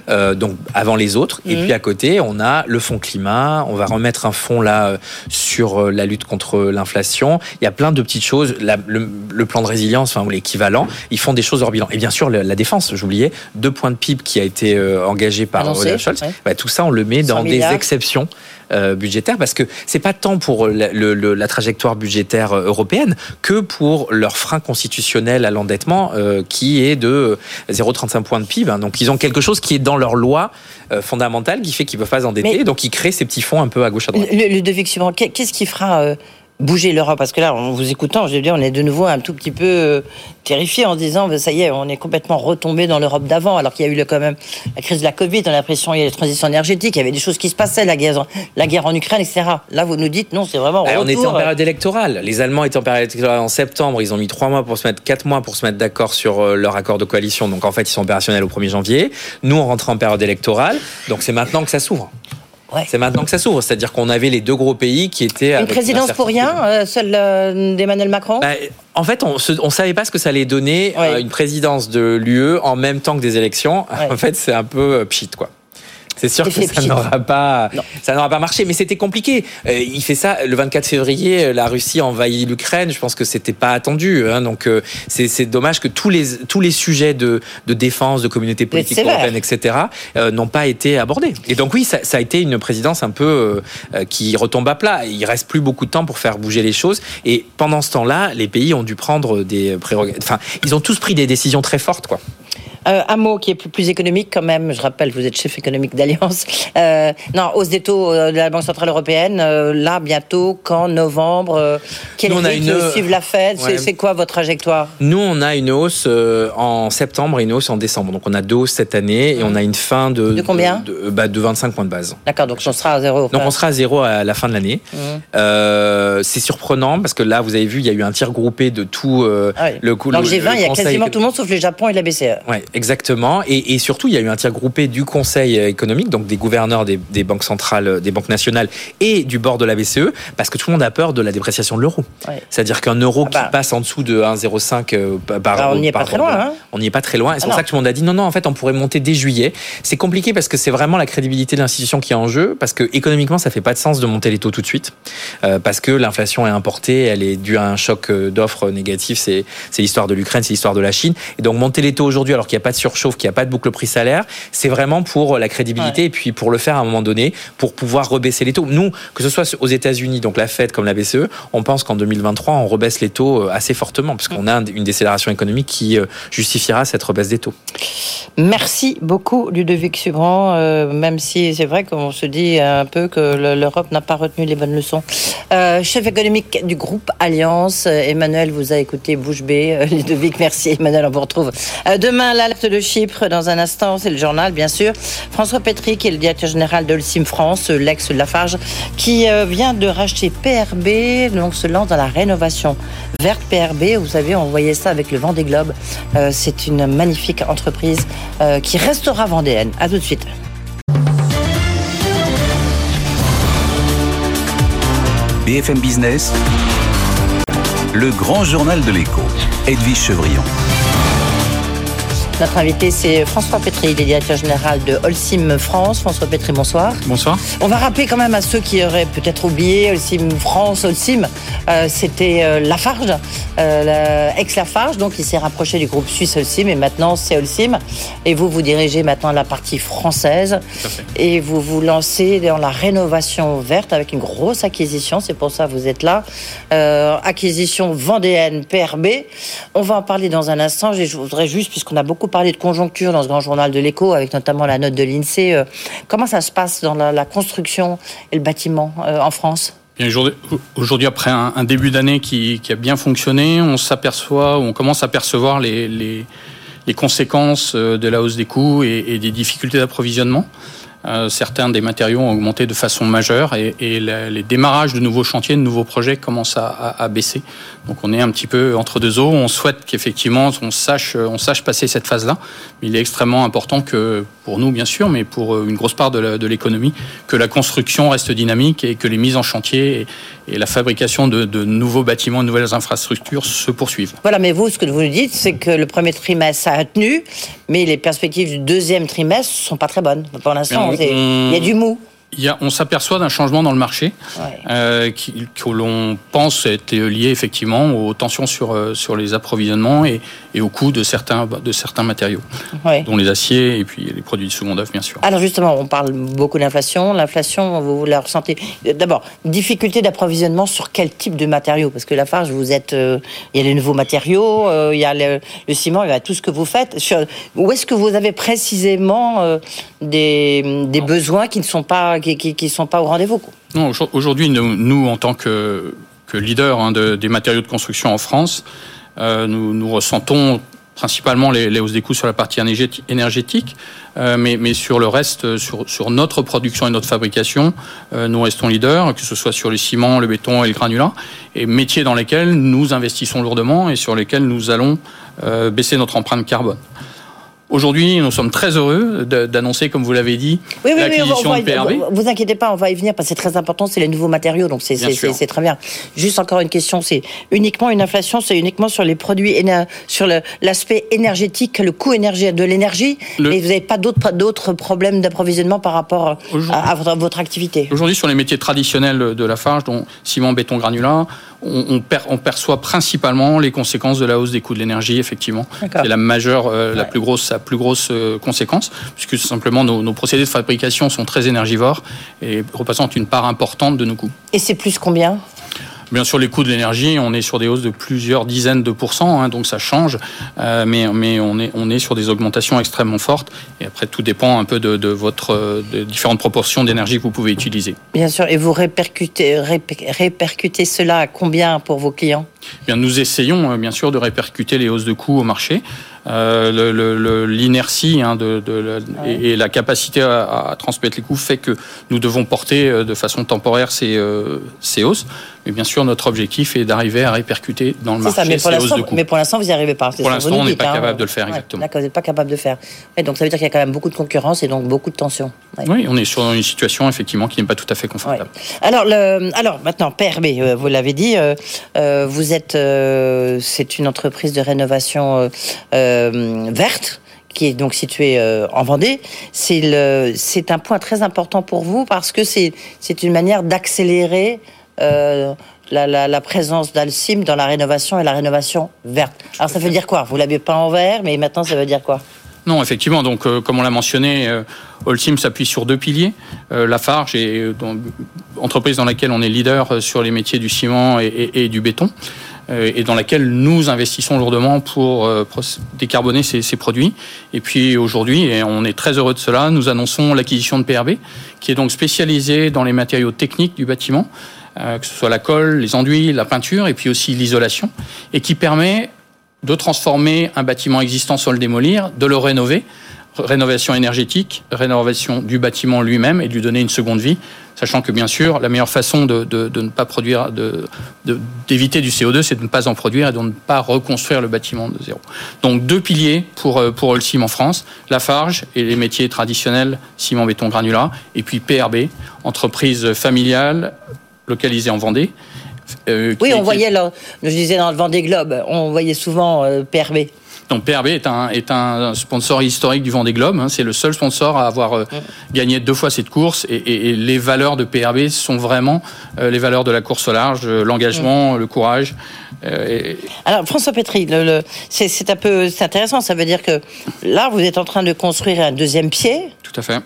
euh, donc avant les autres. Et Mhm. puis à côté, on a le fonds climat. On va remettre un fonds là euh, sur euh, la lutte contre l'inflation. Il y a plein de petites choses. La- le, le plan de résilience, enfin ou l'équivalent, ils font des choses hors bilan. Et bien sûr, la défense. J'oubliais deux points de PIB qui a été engagé par Olaf Scholz. Ouais. Bah, tout ça, on le met 100 dans des exceptions euh, budgétaires parce que c'est pas tant pour la, le- le- la trajectoire budgétaire euh, européenne que pour leur frein constitutionnel à l'endettement euh, qui est de 0,35 points de PIB. hein. Donc ils ont quelque chose qui est dans leur loi euh, fondamentale qui fait qu'ils peuvent pas s'endetter. Donc ils créent ces petits fonds un peu à gauche à droite. Ludovic qu'est-ce qui fera bouger l'Europe Parce que là, en vous écoutant, je veux dire, on est de nouveau un tout petit peu euh, terrifié en disant, ben, ça y est, on est complètement retombé dans l'Europe d'avant, alors qu'il y a eu le- quand même la crise de la Covid, on a l'impression il y a la transition énergétique, il y avait des choses qui se passaient, la guerre, la guerre en Ukraine, etc. Là, vous nous dites, non, c'est vraiment. On était en euh, période électorale. Les Allemands étaient en période électorale en septembre. Ils ont mis trois mois pour se mettre, quatre mois pour se mettre d'accord sur euh, leur accord de coalition. Donc en fait, ils sont opérationnels au 1er janvier. Nous, on rentre en période électorale. Donc c'est maintenant que ça s'ouvre. Ouais. C'est maintenant que ça s'ouvre. C'est-à-dire qu'on avait les deux gros pays qui étaient. Une présidence pour rien, incertitude. euh, celle euh, d'Emmanuel Macron Bah, en fait, on ne savait pas ce que ça allait donner Ouais. euh, une présidence de l'UE en même temps que des élections. Ouais. En fait, c'est un peu pchit, quoi. C'est sûr que ça n'aura pas, Non. ça n'aura pas marché, mais c'était compliqué. Euh, il fait ça le 24 février. euh, La Russie envahit l'Ukraine. Je pense que c'était pas attendu. Hein, donc euh, c'est dommage que tous les tous les sujets de, de défense, de communauté politique européenne, etc., euh, n'ont pas été abordés. Et donc oui, ça, ça a été une présidence un peu qui retombe à plat. Il reste plus beaucoup de temps pour faire bouger les choses. Et pendant ce temps-là, les pays ont dû prendre des prérogatives. Enfin, ils ont tous pris des décisions très fortes, quoi. Euh, un mot qui est plus, plus économique quand même. Je rappelle, vous êtes chef économique d'Alliance. Euh, non, hausse des taux euh, de la Banque centrale européenne. euh, là, bientôt, quand novembre Quel on a une- suivre la Fed? C'est- Ouais. C'est quoi votre trajectoire? Nous, on a une hausse en septembre et une hausse en décembre. Donc, on a deux hausses cette année et on a une fin de De combien? de, bah, de 25 points de base. D'accord, donc on sera à zéro. Donc, on sera à zéro à la fin de l'année. Euh, c'est surprenant parce que là, vous avez vu, il y a eu un tir groupé de tout Ah oui. le coup. Dans le le- G20, le il y a quasiment tout le monde sauf le Japon et la. BCE. Ouais, exactement. Et, et surtout, il y a eu un tir groupé du Conseil économique, donc des gouverneurs des, des banques centrales, euh, des banques nationales et du bord de la BCE, parce que tout le monde a peur de la dépréciation de l'euro. Ouais. C'est-à-dire qu'un euro Ah bah. qui passe en dessous de 1,05 euh, par Bah, on n'y est pas très loin, hein. On n'y est pas très loin. Et c'est Ah pour non. ça que tout le monde a dit non, non, en fait, on pourrait monter dès juillet. C'est compliqué parce que c'est vraiment la crédibilité de l'institution qui est en jeu, parce que économiquement, ça fait pas de sens de monter les taux tout de suite, euh, parce que l'inflation est importée, elle est due à un choc d'offres négatif. C'est l'histoire de l'Ukraine, c'est l'histoire de la Chine. Et donc monter les taux aujourd'hui, alors qu'il n'y a pas de surchauffe, qu'il n'y a pas de boucle prix-salaire, c'est vraiment pour la crédibilité et puis pour le faire à un moment donné, pour pouvoir rebaisser les taux. Nous, que ce soit aux États-Unis, donc la Fed comme la BCE, on pense qu'en 2023, on rebaisse les taux euh, assez fortement, puisqu'on a un- une décélération économique qui euh, justifiera cette rebaisse des taux. Merci beaucoup, Ludovic Subran, euh, même si c'est vrai qu'on se dit un peu que le- l'Europe n'a pas retenu les bonnes leçons. Euh, chef économique du groupe Alliance, euh, Emmanuel vous a écouté bouche bée. Euh, Ludovic, merci Emmanuel, on vous retrouve euh, demain l'alerte de Chypre. Dans un instant, c'est le journal, bien sûr. François Petry, qui est le directeur général de l'Sim France, euh, l'ex Lafarge, qui euh, vient de racheter PRB, donc se lance dans la rénovation verte PRB. Vous savez, on voyait ça avec le vent des globes. Euh, c'est une magnifique entreprise qui restera vendéenne. À tout de suite. BFM Business, le grand journal de l'écho, Edwige Chevrillon. Notre invité, c'est François Pétry, il est directeur général de Holcim France. François Pétry, bonsoir. Bonsoir. On va rappeler quand même à ceux qui auraient peut-être oublié Holcim France, Holcim, euh, c'était euh, Lafarge, euh, ex-Lafarge, donc il s'est rapproché du groupe suisse Holcim et maintenant c'est Holcim. Et vous, vous dirigez maintenant la partie française et vous vous lancez dans la rénovation verte avec une grosse acquisition, c'est pour ça que vous êtes là. Acquisition vendéenne PRB. On va en parler dans un instant. Je voudrais juste, puisqu'on a beaucoup parlé de conjoncture dans ce grand journal de l'écho, avec notamment la note de l'INSEE, euh, comment ça se passe dans la, construction et le bâtiment euh, en France? Aujourd'hui, après un, début d'année qui, a bien fonctionné, on s'aperçoit, on commence à percevoir les, conséquences euh, de la hausse des coûts et, des difficultés d'approvisionnement. Certains des matériaux ont augmenté de façon majeure et, les démarrages de nouveaux chantiers, de nouveaux projets commencent à, baisser. Donc on est un petit peu entre deux eaux. On souhaite qu'effectivement on sache, on sache passer cette phase-là. Mais il est extrêmement important que, pour nous bien sûr, mais pour une grosse part de l'économie, que la construction reste dynamique et que les mises en chantier et, et la fabrication de, de, nouveaux bâtiments, de nouvelles infrastructures se poursuivent. Voilà, mais vous, ce que vous nous dites, c'est que le premier trimestre a tenu, mais les perspectives du deuxième trimestre sont pas très bonnes pour l'instant. Il y a du mou. Il y a, on s'aperçoit d'un changement dans le marché ouais. euh, qui, que l'on pense être lié effectivement aux tensions sur, euh, sur les approvisionnements et, et au coût de certains, de certains matériaux, dont les aciers et puis les produits de seconde œuvre, bien sûr. Alors justement, on parle beaucoup d'inflation. L'inflation, vous la ressentez D'abord, difficulté d'approvisionnement sur quel type de matériaux? Parce que la Farge, vous êtes, euh, il y a les nouveaux matériaux, euh, il y a le, le, ciment, il y a tout ce que vous faites. Sur, où est-ce que vous avez précisément euh, des, des besoins qui ne sont pas qui ne sont pas au rendez-vous. Non, aujourd'hui, nous, nous, en tant que, que leader hein, de, des matériaux de construction en France, euh, nous, nous, ressentons principalement les, hausses des coûts sur la partie énergétique, euh, mais, sur le reste, sur, sur, notre production et notre fabrication, euh, nous restons leaders, que ce soit sur le ciment, le béton et le granulat, et métiers dans lesquels nous investissons lourdement et sur lesquels nous allons euh, baisser notre empreinte carbone. Aujourd'hui, nous sommes très heureux d'annoncer, comme vous l'avez dit, oui, oui, l'acquisition oui, de PRB. Vous, vous inquiétez pas, on va y venir parce que c'est très important, c'est les nouveaux matériaux, donc c'est très bien. Juste encore une question, c'est uniquement une inflation, c'est uniquement sur les produits, sur l'aspect énergétique, le coût énergie, de l'énergie, le... et vous n'avez pas d'autres problèmes d'approvisionnement par rapport à, à, votre, activité? Aujourd'hui, sur les métiers traditionnels de la Farge, dont ciment, béton, granulat, on, on, per, on, perçoit principalement les conséquences de la hausse des coûts de l'énergie, effectivement. C'est la majeure, euh, ouais. la plus grosse, plus grosse euh, conséquence, puisque simplement nos, nos, procédés de fabrication sont très énergivores et représentent une part importante de nos coûts. Et c'est plus combien? Bien sûr, les coûts de l'énergie, on est sur des hausses de plusieurs dizaines de pourcents, hein, donc ça change, euh, mais, mais on, est, on est sur des augmentations extrêmement fortes. Et après, tout dépend un peu de, de votre de différentes proportions d'énergie que vous pouvez utiliser. Bien sûr, et vous répercutez, répercutez cela à combien pour vos clients? Bien, nous essayons bien sûr de répercuter les hausses de coûts au marché. Euh, L'inertie hein, de, de, de, ouais. et, et, la capacité à, à, transmettre les coûts fait que nous devons porter de façon temporaire ces, euh, ces hausses. Mais bien sûr, notre objectif est d'arriver à répercuter dans le marché ça, mais ces hausses de coûts. Mais pour l'instant, vous n'y arrivez pas. Pour l'instant, on n'est pas hein. capable de le faire, ouais, exactement. D'accord, vous n'êtes pas capable de le faire. Ouais, donc ça veut dire qu'il y a quand même beaucoup de concurrence et donc beaucoup de tensions. Oui, on est sur une situation effectivement qui n'est pas tout à fait confortable. Alors, le, alors maintenant, PRB, euh, vous l'avez dit, euh, euh, vous êtes, c'est une entreprise de rénovation verte qui est donc située euh, en Vendée, c'est un point très important pour vous parce que c'est une manière d'accélérer euh, la, présence d'Alcim dans la rénovation et la rénovation verte. Alors ça veut dire quoi? Vous l'avez pas en vert, mais maintenant ça veut dire quoi? Non, effectivement. Donc, euh, comme on l'a mentionné, euh, Holcim s'appuie sur deux piliers. Euh, Lafarge est dans, entreprise dans laquelle on est leader sur les métiers du ciment et du béton et dans laquelle nous investissons lourdement pour décarboner ces, ces produits. Et puis aujourd'hui, et on est très heureux de cela, nous annonçons l'acquisition de PRB, qui est donc spécialisée dans les matériaux techniques du bâtiment, euh, que ce soit la colle, les enduits, la peinture, et puis aussi l'isolation, et qui permet de transformer un bâtiment existant sans le démolir, de le rénover, rénovation énergétique, rénovation du bâtiment lui-même et de lui donner une seconde vie, sachant que bien sûr la meilleure façon de, de, ne pas produire, d'éviter du CO2, c'est de ne pas en produire et de ne pas reconstruire le bâtiment de zéro. Donc deux piliers pour pour Holcim en France, Lafarge et les métiers traditionnels ciment, béton, granulat, et puis PRB, entreprise familiale localisée en Vendée. Euh, oui, on voyait, là, je disais dans le Vendée Globe, on voyait souvent euh, PRB. Donc PRB est un, est un sponsor historique du Vendée Globe. Hein. C'est le seul sponsor à avoir euh, gagné deux fois cette course. Et, et- et les valeurs de PRB sont vraiment les valeurs de la course au large, l'engagement, le courage. et- Alors François Petri, le, le- c'est c'est un peu c'est intéressant. Ça veut dire que là, vous êtes en train de construire un deuxième pied, tout à fait.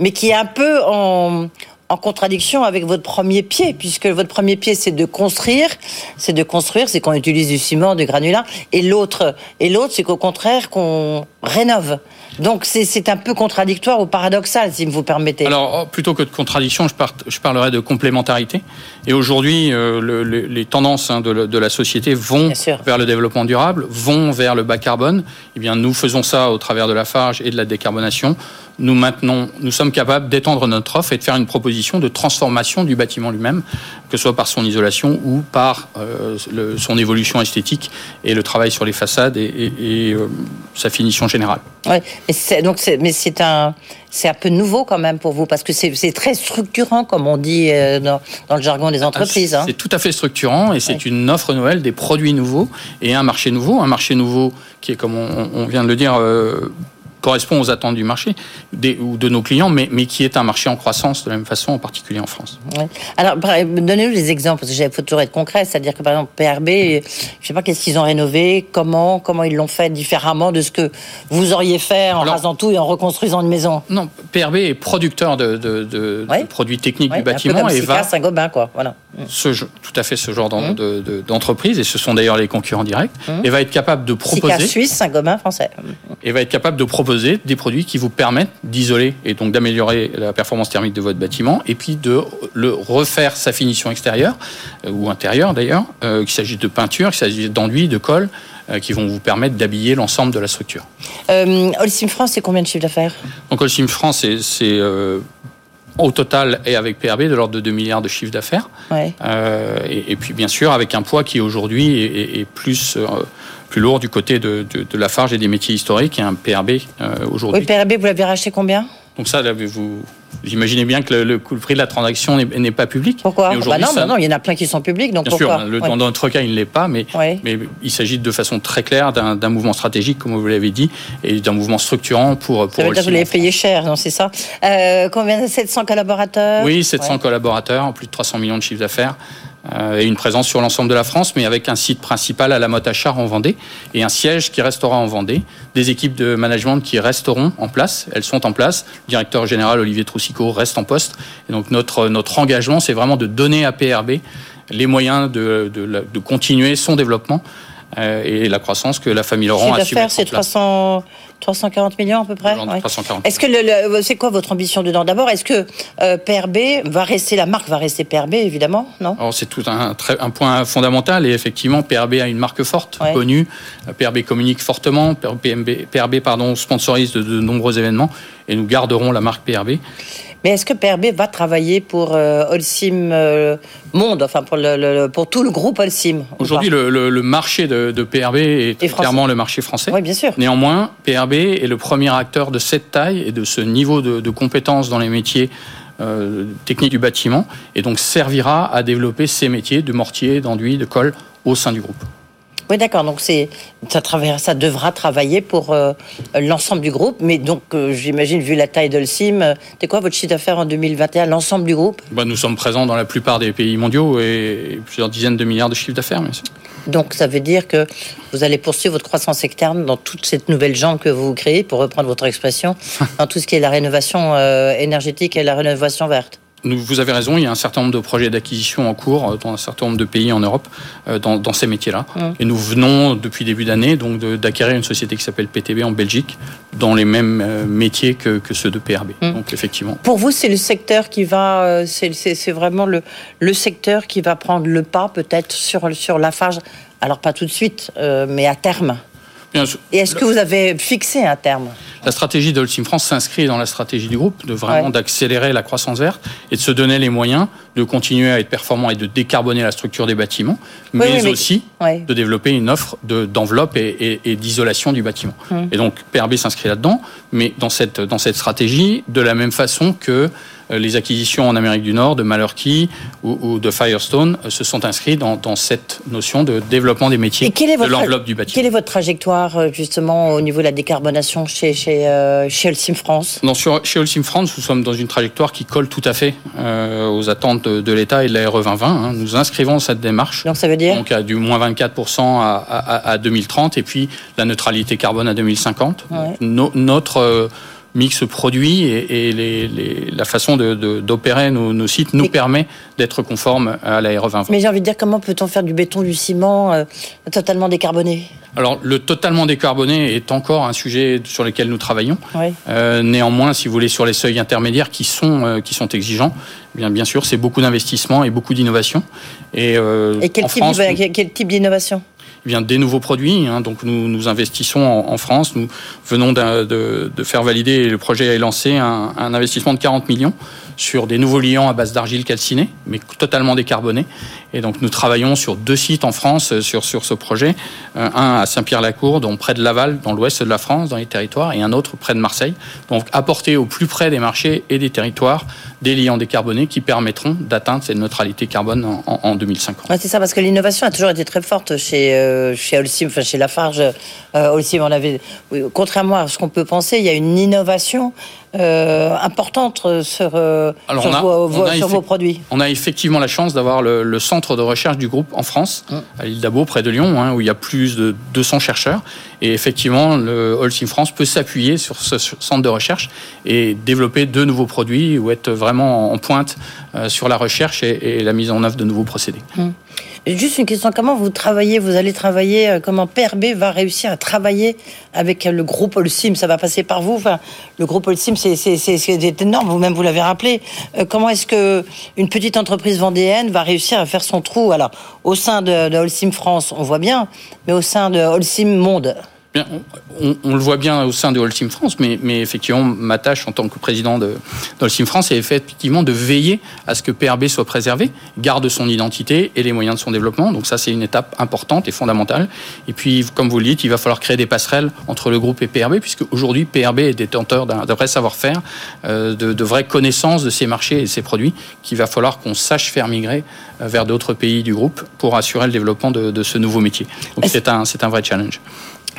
mais qui est un peu en, en contradiction avec votre premier pied, puisque votre premier pied, c'est de construire, c'est de construire, c'est qu'on utilise du ciment, du granulat, et l'autre, et l'autre, c'est qu'au contraire qu'on rénove. Donc c'est un peu contradictoire ou paradoxal, si vous permettez. Alors, oh, plutôt que de contradiction, je, part- je parlerai de complémentarité. Et aujourd'hui, euh, le- le- les tendances hein, de, la- de la société vont vers le développement durable, vont vers le bas carbone. Eh bien, nous faisons ça au travers de la Farge et de la décarbonation. Nous maintenons, nous sommes capables d'étendre notre offre et de faire une proposition de transformation du bâtiment lui-même, que ce soit par son isolation ou par euh, le- son évolution esthétique et le travail sur les façades et, et- et, euh, sa finition générale. Ouais, mais c'est donc c'est mais c'est un c'est un peu nouveau quand même pour vous parce que c'est c'est très structurant comme on dit euh, dans, dans le jargon des entreprises. Ah, hein. C'est tout à fait structurant et c'est Ouais. une offre nouvelle, des produits nouveaux et un marché nouveau. Un marché nouveau qui est, comme on, on vient de le dire, euh, correspond aux attentes du marché des, ou de nos clients, mais, mais qui est un marché en croissance de la même façon, en particulier en France. Ouais. Alors, donnez-nous des exemples, parce qu'il faut toujours être concret. C'est-à-dire que, par exemple, PRB, je sais pas qu'est-ce qu'ils ont rénové, comment, comment ils l'ont fait différemment de ce que vous auriez fait en Alors- rasant tout et en reconstruisant une maison. Non, PRB est producteur de, de- de- Ouais. de produits techniques Ouais, du un peu bâtiment comme et va Saint-Gobain, quoi. Voilà. Ce, tout à fait ce genre Mmh. de- de- d'entreprise et ce sont d'ailleurs les concurrents directs Mmh. et va être capable de proposer suisse, Saint-Gobain français. et va être capable de proposer des produits qui vous permettent d'isoler et donc d'améliorer la performance thermique de votre bâtiment et puis de le refaire sa finition extérieure euh, ou intérieure d'ailleurs, euh, qu'il s'agisse de peinture, qu'il s'agisse d'enduit, de colle, euh, qui vont vous permettre d'habiller l'ensemble de la structure. Euh, Holcim France, c'est combien de chiffre d'affaires? Donc Holcim France, c'est- au total et avec PRB de l'ordre de 2 milliards de chiffre d'affaires. ouais. Euh, et, et puis bien sûr avec un poids qui aujourd'hui est, est- est plus euh, plus lourd du côté de, de, de la Farge et des métiers historiques et un PRB euh, Oui, aujourd'hui. PRB, vous l'avez racheté combien? Donc ça, là, vous, imaginez bien que le, le coût- le prix de la transaction n'est pas public. Pourquoi bah non, ça- bah non, il y en a plein qui sont publics, donc Bien sûr, le- Ouais. dans notre cas, il ne l'est pas, mais, Ouais. mais il s'agit de façon très claire d'un mouvement stratégique, comme vous l'avez dit, et d'un mouvement structurant pour, pour Ça veut dire que vous l'avez payé cher, non, c'est ça euh, Combien de 700 collaborateurs Oui, 700 Ouais. collaborateurs, plus de 300 millions de chiffres d'affaires. Euh, et une présence sur l'ensemble de la France, mais avec un site principal à la Motte à en Vendée et un siège qui restera en Vendée, des équipes de management qui resteront en place, elles sont en place. Le directeur général Olivier Troussicot reste en poste. Et donc notre, notre engagement, c'est vraiment de donner à PRB les moyens de, de, de continuer son développement et la croissance que la famille Laurent a su mettre c'est place. 300, 340 millions à peu près ouais. 340. Est-ce que le, le- c'est quoi votre ambition dedans? D'abord, est-ce que euh, PRB va rester, la marque va rester PRB évidemment, non? C'est tout un, point fondamental et effectivement PRB a une marque forte, Ouais. connue. Euh, PRB communique fortement. PRB, PRB pardon, sponsorise de, de nombreux événements et nous garderons la marque PRB. Mais est-ce que PRB va travailler pour euh, Holcim euh, Monde, enfin pour, le, le- pour tout le groupe Holcim ou Aujourd'hui, le, le- marché de, de PRB est clairement le marché français. Oui, bien sûr. Néanmoins, PRB est le premier acteur de cette taille et de ce niveau de, de compétences dans les métiers euh, techniques du bâtiment et donc servira à développer ces métiers de mortier, d'enduit, de colle au sein du groupe. Oui, d'accord. Donc c'est ça, devra travailler pour euh, l'ensemble du groupe. Mais donc, euh, j'imagine, vu la taille d'Holcim, euh, c'est quoi votre chiffre d'affaires en 2021 L'ensemble du groupe? Bah, nous sommes présents dans la plupart des pays mondiaux et plusieurs dizaines de milliards de chiffres d'affaires. bien sûr. Donc ça veut dire que vous allez poursuivre votre croissance externe dans toute cette nouvelle jambe que vous créez, pour reprendre votre expression, dans tout ce qui est la rénovation euh, énergétique et la rénovation verte. Vous avez raison, il y a un certain nombre de projets d'acquisition en cours euh, dans un certain nombre de pays en Europe euh, dans, dans ces métiers-là. Mm. Et nous venons depuis début d'année donc d'acquérir une société qui s'appelle PTB en Belgique dans les mêmes euh, métiers que, que ceux de PRB. Mm. Donc effectivement. Pour vous, c'est le secteur qui va, c'est vraiment le, le secteur qui va prendre le pas peut-être sur, sur la phage. Alors pas tout de suite, euh, mais à terme. Bien sûr. Et est-ce que vous avez fixé un terme? La stratégie de Holcim France s'inscrit dans la stratégie du groupe de vraiment Ouais. d'accélérer la croissance verte et de se donner les moyens de continuer à être performant et de décarboner la structure des bâtiments, mais, oui, mais- aussi Ouais. de développer une offre de- d'enveloppe et, et- et d'isolation du bâtiment. Hum. Et donc PRB s'inscrit là-dedans, mais dans cette, dans cette stratégie, de la même façon que les acquisitions en Amérique du Nord de Malerkey ou, ou de Firestone euh, se sont inscrits dans, dans cette notion de développement des métiers Et de l'enveloppe du bâtiment. quelle est votre trajectoire euh, justement au niveau de la décarbonation chez, chez, euh, chez Holcim France? Non, sur- chez Holcim France, nous sommes dans une trajectoire qui colle tout à fait euh, aux attentes de, de l'État et de la RE 2020. hein. Nous inscrivons cette démarche. Donc ça veut dire Donc à du moins 24% à, à, à 2030 et puis la neutralité carbone à 2050. Ouais. Donc, no- notre euh, mix produit et, et les, les- la façon de- de- d'opérer nos, nos sites nous Mais- permet d'être conforme à la RE 2020. Mais j'ai envie de dire, comment peut-on faire du béton, du ciment euh, totalement décarboné? Alors le totalement décarboné est encore un sujet sur lequel nous travaillons. Oui. Euh, néanmoins, si vous voulez, sur les seuils intermédiaires qui sont, euh, qui sont exigeants, eh bien, bien sûr, c'est beaucoup d'investissement et beaucoup d'innovation. Et, euh, Et quel en type, France, quel type d'innovation? Eh bien, des nouveaux produits. hein. donc nous, nous investissons en, France. Nous venons de, faire valider, le projet est lancé, un, un investissement de 40 millions sur des nouveaux liants à base d'argile calcinée, mais totalement décarbonés. Et donc nous travaillons sur deux sites en France euh, sur, sur ce projet. Euh, un à Saint-Pierre-la-Cour, donc près de Laval, dans l'ouest de la France, dans les territoires, et un autre près de Marseille. Donc apporter au plus près des marchés et des territoires des liants décarbonés qui permettront d'atteindre cette neutralité carbone en, en- en 2050. Ouais, c'est ça, parce que l'innovation a toujours été très forte chez, euh, chez enfin chez Lafarge. Euh, contrairement à ce qu'on peut penser, il y a une innovation euh, importante sur, euh, Alors, sur, on a- vos, on vos- a sur vos effect- produits. On a effectivement la chance d'avoir le, le centre de recherche du groupe en France, à l'île d'Abo, près de Lyon, hein, où il y a plus de 200 chercheurs. Et effectivement, le Holcim France peut s'appuyer sur ce centre de recherche et développer de nouveaux produits ou être vraiment en pointe euh, sur la recherche et, et la mise en œuvre de nouveaux procédés. Juste une question, comment vous travaillez Vous allez travailler, euh, comment PRB va réussir à travailler avec le groupe Holcim Ça va passer par vous Le groupe Holcim, c'est- énorme, vous-même vous l'avez rappelé. Euh, comment est-ce que une petite entreprise vendéenne va réussir à faire son trou? Alors, au sein de, de Holcim France, on voit bien, mais au sein de Holcim Monde Bien, on, on- on le voit bien au sein de Holcim France, mais, mais effectivement, ma tâche en tant que président de d'Holcim France est effectivement de veiller à ce que PRB soit préservé, garde son identité et les moyens de son développement. Donc ça, c'est une étape importante et fondamentale. Et puis, comme vous le dites, il va falloir créer des passerelles entre le groupe et PRB, puisque aujourd'hui, PRB est détenteur d'un vrai savoir-faire, euh, de, de vraies connaissances de ses marchés et de ses produits, qu'il va falloir qu'on sache faire migrer euh, vers d'autres pays du groupe pour assurer le développement de, de ce nouveau métier. Donc c'est un, c'est un vrai challenge.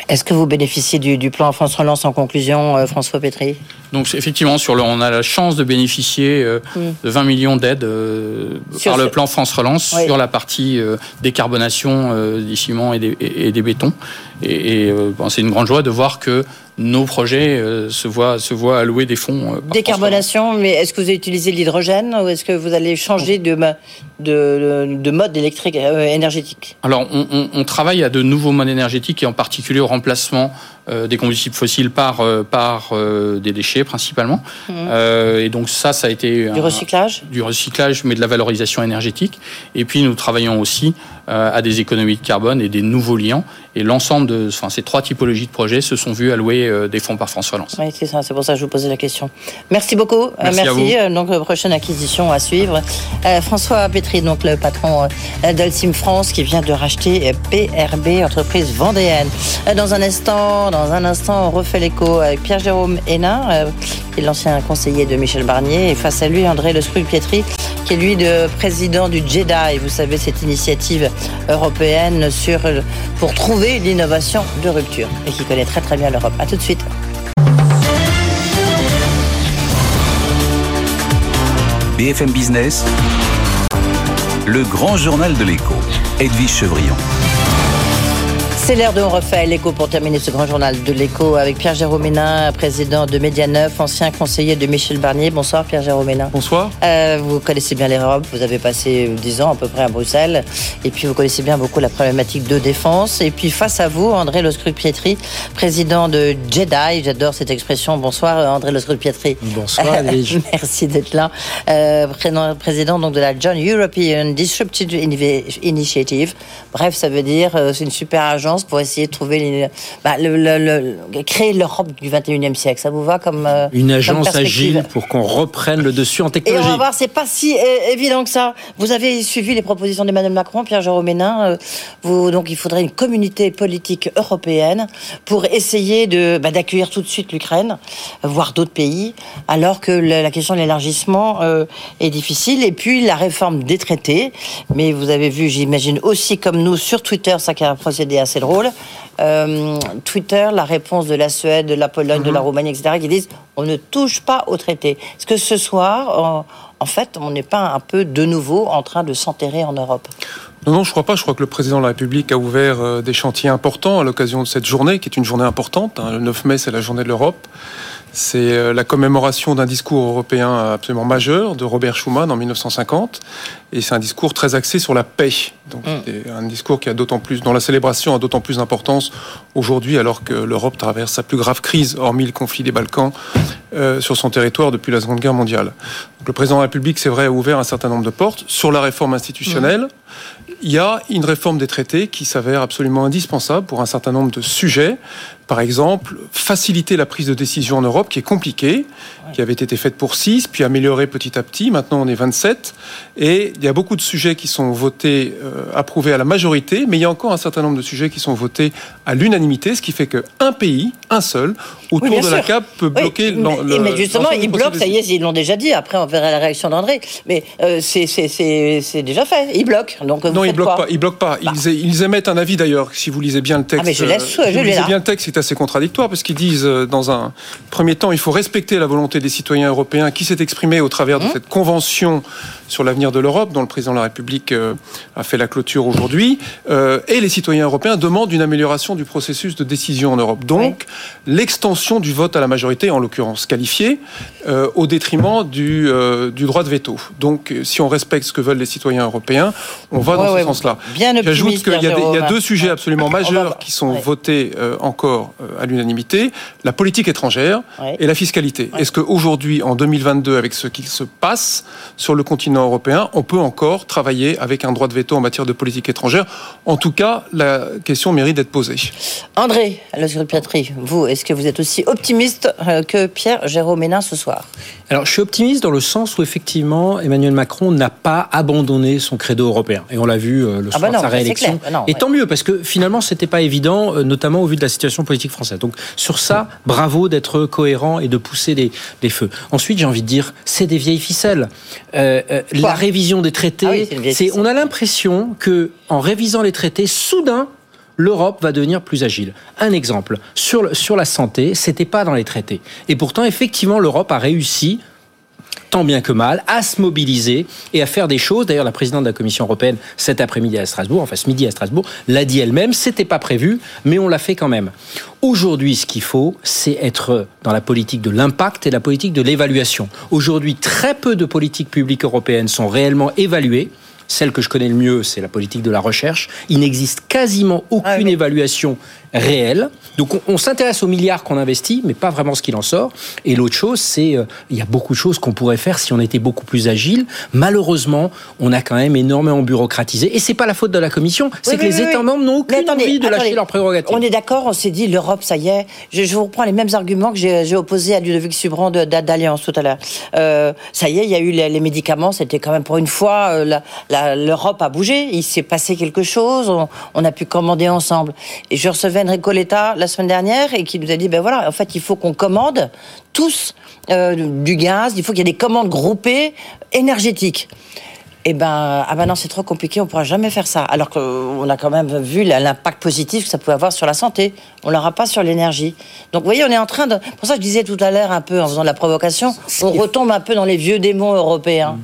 Est-ce que vous bénéficiez du, du plan France Relance en conclusion, euh, François Pétry Donc effectivement, sur le, on a la chance de bénéficier euh, de 20 millions d'aides euh, par ce- le plan France Relance Oui. sur la partie décarbonation des ciments et des, et, et des bétons. Et, et, bon, c'est une grande joie de voir que nos projets euh, se voient se voient allouer des fonds. euh. Décarbonation, mais est-ce que vous allez utiliser l'hydrogène ou est-ce que vous allez changer de, ma- de, de mode électrique euh, énergétique? Alors, on, on- on travaille à de nouveaux modes énergétiques et en particulier au remplacement des combustibles fossiles par, euh, par euh, des déchets principalement. Euh, et donc ça, ça a été Du un- recyclage? du recyclage, mais de la valorisation énergétique. Et puis nous travaillons aussi euh, à des économies de carbone et des nouveaux liants. Et l'ensemble de enfin, ces trois typologies de projets se sont vus allouer euh, des fonds par France Relance. Oui, c'est ça, c'est pour ça que je vous posais la question. Merci beaucoup. Euh, Merci à vous. Euh, Donc, euh, prochaine acquisition à suivre. Euh, François Pétry, donc le patron euh, d'Alcim France, qui vient de racheter euh, PRB, entreprise vendéenne. Euh, Dans un instant, dans un instant, on refait l'écho avec Pierre-Jérôme Hénin, euh, qui est l'ancien conseiller de Michel Barnier, et face à lui, André Le Scrul-Pietri, qui est lui le président du JEDI, vous savez, cette initiative européenne pour trouver l'innovation de rupture, et qui connaît très très bien l'Europe. À tout de suite. BFM Business, le grand journal de l'écho, Edwige Chevrillon. C'est l'heure de On refait l'écho pour terminer ce grand journal de l'écho avec Pierre-Jérôme Hénin, président de Média 9, ancien conseiller de Michel Barnier. Bonsoir Pierre-Jérôme Hénin. Bonsoir. Euh, vous connaissez bien l'Europe, vous avez passé euh, 10 ans à peu près à Bruxelles, et puis vous connaissez bien beaucoup la problématique de défense. Et puis face à vous, André Loscruc-Pietri, président de JEDI, j'adore cette expression. Bonsoir André Loscruc-Pietri. Bonsoir. Merci d'être là. Euh, président donc de la John European Disruptive Initiative. Bref, ça veut dire euh, c'est une super agence pour essayer de trouver les, bah, le, le, le- créer l'Europe du 21e siècle. Ça vous va comme euh, Une agence agile pour qu'on reprenne le dessus en Et on technologie. va voir, c'est pas si évident que ça. Vous avez suivi les propositions d'Emmanuel Macron, Pierre-Jérôme Hénin. euh, vous, donc, il faudrait une communauté politique européenne pour essayer de bah, d'accueillir tout de suite l'Ukraine, voire d'autres pays, alors que la, la question de l'élargissement euh, est difficile. Et puis la réforme des traités. Mais vous avez vu, j'imagine aussi comme nous sur Twitter, ça qui a un procédé assez drôle. Euh, Twitter, la réponse de la Suède, de la Pologne, de la Roumanie, etc., qui disent on ne touche pas au traité. Est-ce que ce soir, en, en fait, on n'est pas un peu de nouveau en train de s'enterrer en Europe? Non, non, je crois pas. Je crois que le président de la République a ouvert euh, des chantiers importants à l'occasion de cette journée, qui est une journée importante. hein. Le 9 mai, c'est la journée de l'Europe. C'est euh, la commémoration d'un discours européen absolument majeur de Robert Schuman en 1950. Et c'est un discours très axé sur la paix. Donc, c'est un discours qui a d'autant plus, dont la célébration a d'autant plus d'importance aujourd'hui, alors que l'Europe traverse sa plus grave crise, hormis le conflit des Balkans, euh, sur son territoire depuis la Seconde Guerre mondiale. Donc, le président de la République, c'est vrai, a ouvert un certain nombre de portes. Sur la réforme institutionnelle, il y a une réforme des traités qui s'avère absolument indispensable pour un certain nombre de sujets. Par exemple, faciliter la prise de décision en Europe, qui est compliquée, qui avait été faite pour 6, puis améliorée petit à petit. Maintenant, on est 27. Et il y a beaucoup de sujets qui sont votés, euh, approuvés à la majorité, mais il y a encore un certain nombre de sujets qui sont votés à l'unanimité, ce qui fait qu'un pays, un seul, autour de la. CAP, peut Oui, bloquer mais, l'en- le- mais justement, ils bloquent, ça y est, ils l'ont déjà dit. Après, on verra la réaction d'André. Mais euh, c'est- déjà fait. Ils bloquent. Donc, Non, ils bloquent pas. Ils bloquent pas. Bah. Ils, émettent un avis d'ailleurs. Si vous lisez bien le texte, Ah, mais je laisse, euh, je l'ai lisez bien le texte, assez contradictoire parce qu'ils disent, euh, dans un premier temps, il faut respecter la volonté des citoyens européens qui s'est exprimée au travers Mmh. de cette convention sur l'avenir de l'Europe, dont le président de la République euh, a fait la clôture aujourd'hui. Euh, et les citoyens européens demandent une amélioration du processus de décision en Europe. Donc, l'extension du vote à la majorité, en l'occurrence qualifiée, au détriment du, du droit de veto. Donc, si on respecte ce que veulent les citoyens européens, on va dans Ouais, ce sens-là. J'ajoute qu'il y, a y deux sujets absolument majeurs qui sont votés encore euh, à l'unanimité la politique étrangère Ouais. et la fiscalité. Ouais. Est-ce qu'aujourd'hui, en 2022, avec ce qui se passe sur le continent européen, on peut encore travailler avec un droit de veto en matière de politique étrangère? En tout cas, la question mérite d'être posée. André, Le Piatri, vous, est-ce que vous êtes aussi optimiste euh, que Pierre-Jérôme Hénin ce soir? Alors, je suis optimiste dans le sens où effectivement Emmanuel Macron n'a pas abandonné son credo européen, et on l'a vu euh, le Ah soir bah non, de sa réélection. clair. Ah non, et ouais. tant mieux parce que finalement c'était pas évident, euh, notamment au vu de la situation politique française. Donc sur ça, bravo d'être cohérent et de pousser les, les feux. Ensuite, j'ai envie de dire, c'est des vieilles ficelles. Euh, euh, la révision des traités, Ah oui, c'est on a l'impression que en révisant les traités, soudain l'Europe va devenir plus agile. Un exemple, sur, sur la santé, c'était pas dans les traités. Et pourtant, effectivement, l'Europe a réussi tant bien que mal, à se mobiliser et à faire des choses. D'ailleurs, la présidente de la Commission européenne cet après-midi à Strasbourg, enfin ce midi à Strasbourg, l'a dit elle-même. C'était pas prévu, mais on l'a fait quand même. Aujourd'hui, ce qu'il faut, c'est être dans la politique de l'impact et la politique de l'évaluation. Aujourd'hui, très peu de politiques publiques européennes sont réellement évaluées. Celle que je connais le mieux, c'est la politique de la recherche. Il n'existe quasiment aucune Ah oui. évaluation réelle. Donc on, on s'intéresse aux milliards qu'on investit, mais pas vraiment ce qu'il en sort. Et l'autre chose, c'est euh, il y a beaucoup de choses qu'on pourrait faire si on était beaucoup plus agile. Malheureusement, on a quand même énormément bureaucratisé. Et c'est pas la faute de la Commission, c'est Oui, que oui, les oui, États membres n'ont aucune attendez, envie de attendez. lâcher leurs prérogatives. On est d'accord, on s'est dit l'Europe, ça y est. Je, je vous reprends les mêmes arguments que j'ai opposés à Ludovic Subran d'Alliance tout à l'heure. Euh, ça y est, il y a eu les, les médicaments, c'était quand même pour une fois, euh, l'Europe a bougé, il s'est passé quelque chose, on, on a pu commander ensemble. Et je recevais Enrico Letta la semaine dernière et qui nous a dit, ben voilà, en fait, il faut qu'on commande tous euh, du gaz, il faut qu'il y ait des commandes groupées énergétiques. Eh ben, ah ben non, c'est trop compliqué, on pourra jamais faire ça. Alors qu'on a quand même vu l'impact positif que ça pouvait avoir sur la santé. On l'aura pas sur l'énergie. Donc, vous voyez, on est en train de. Pour ça, je disais tout à l'heure un peu en faisant de la provocation, on retombe un peu dans les vieux démons européens.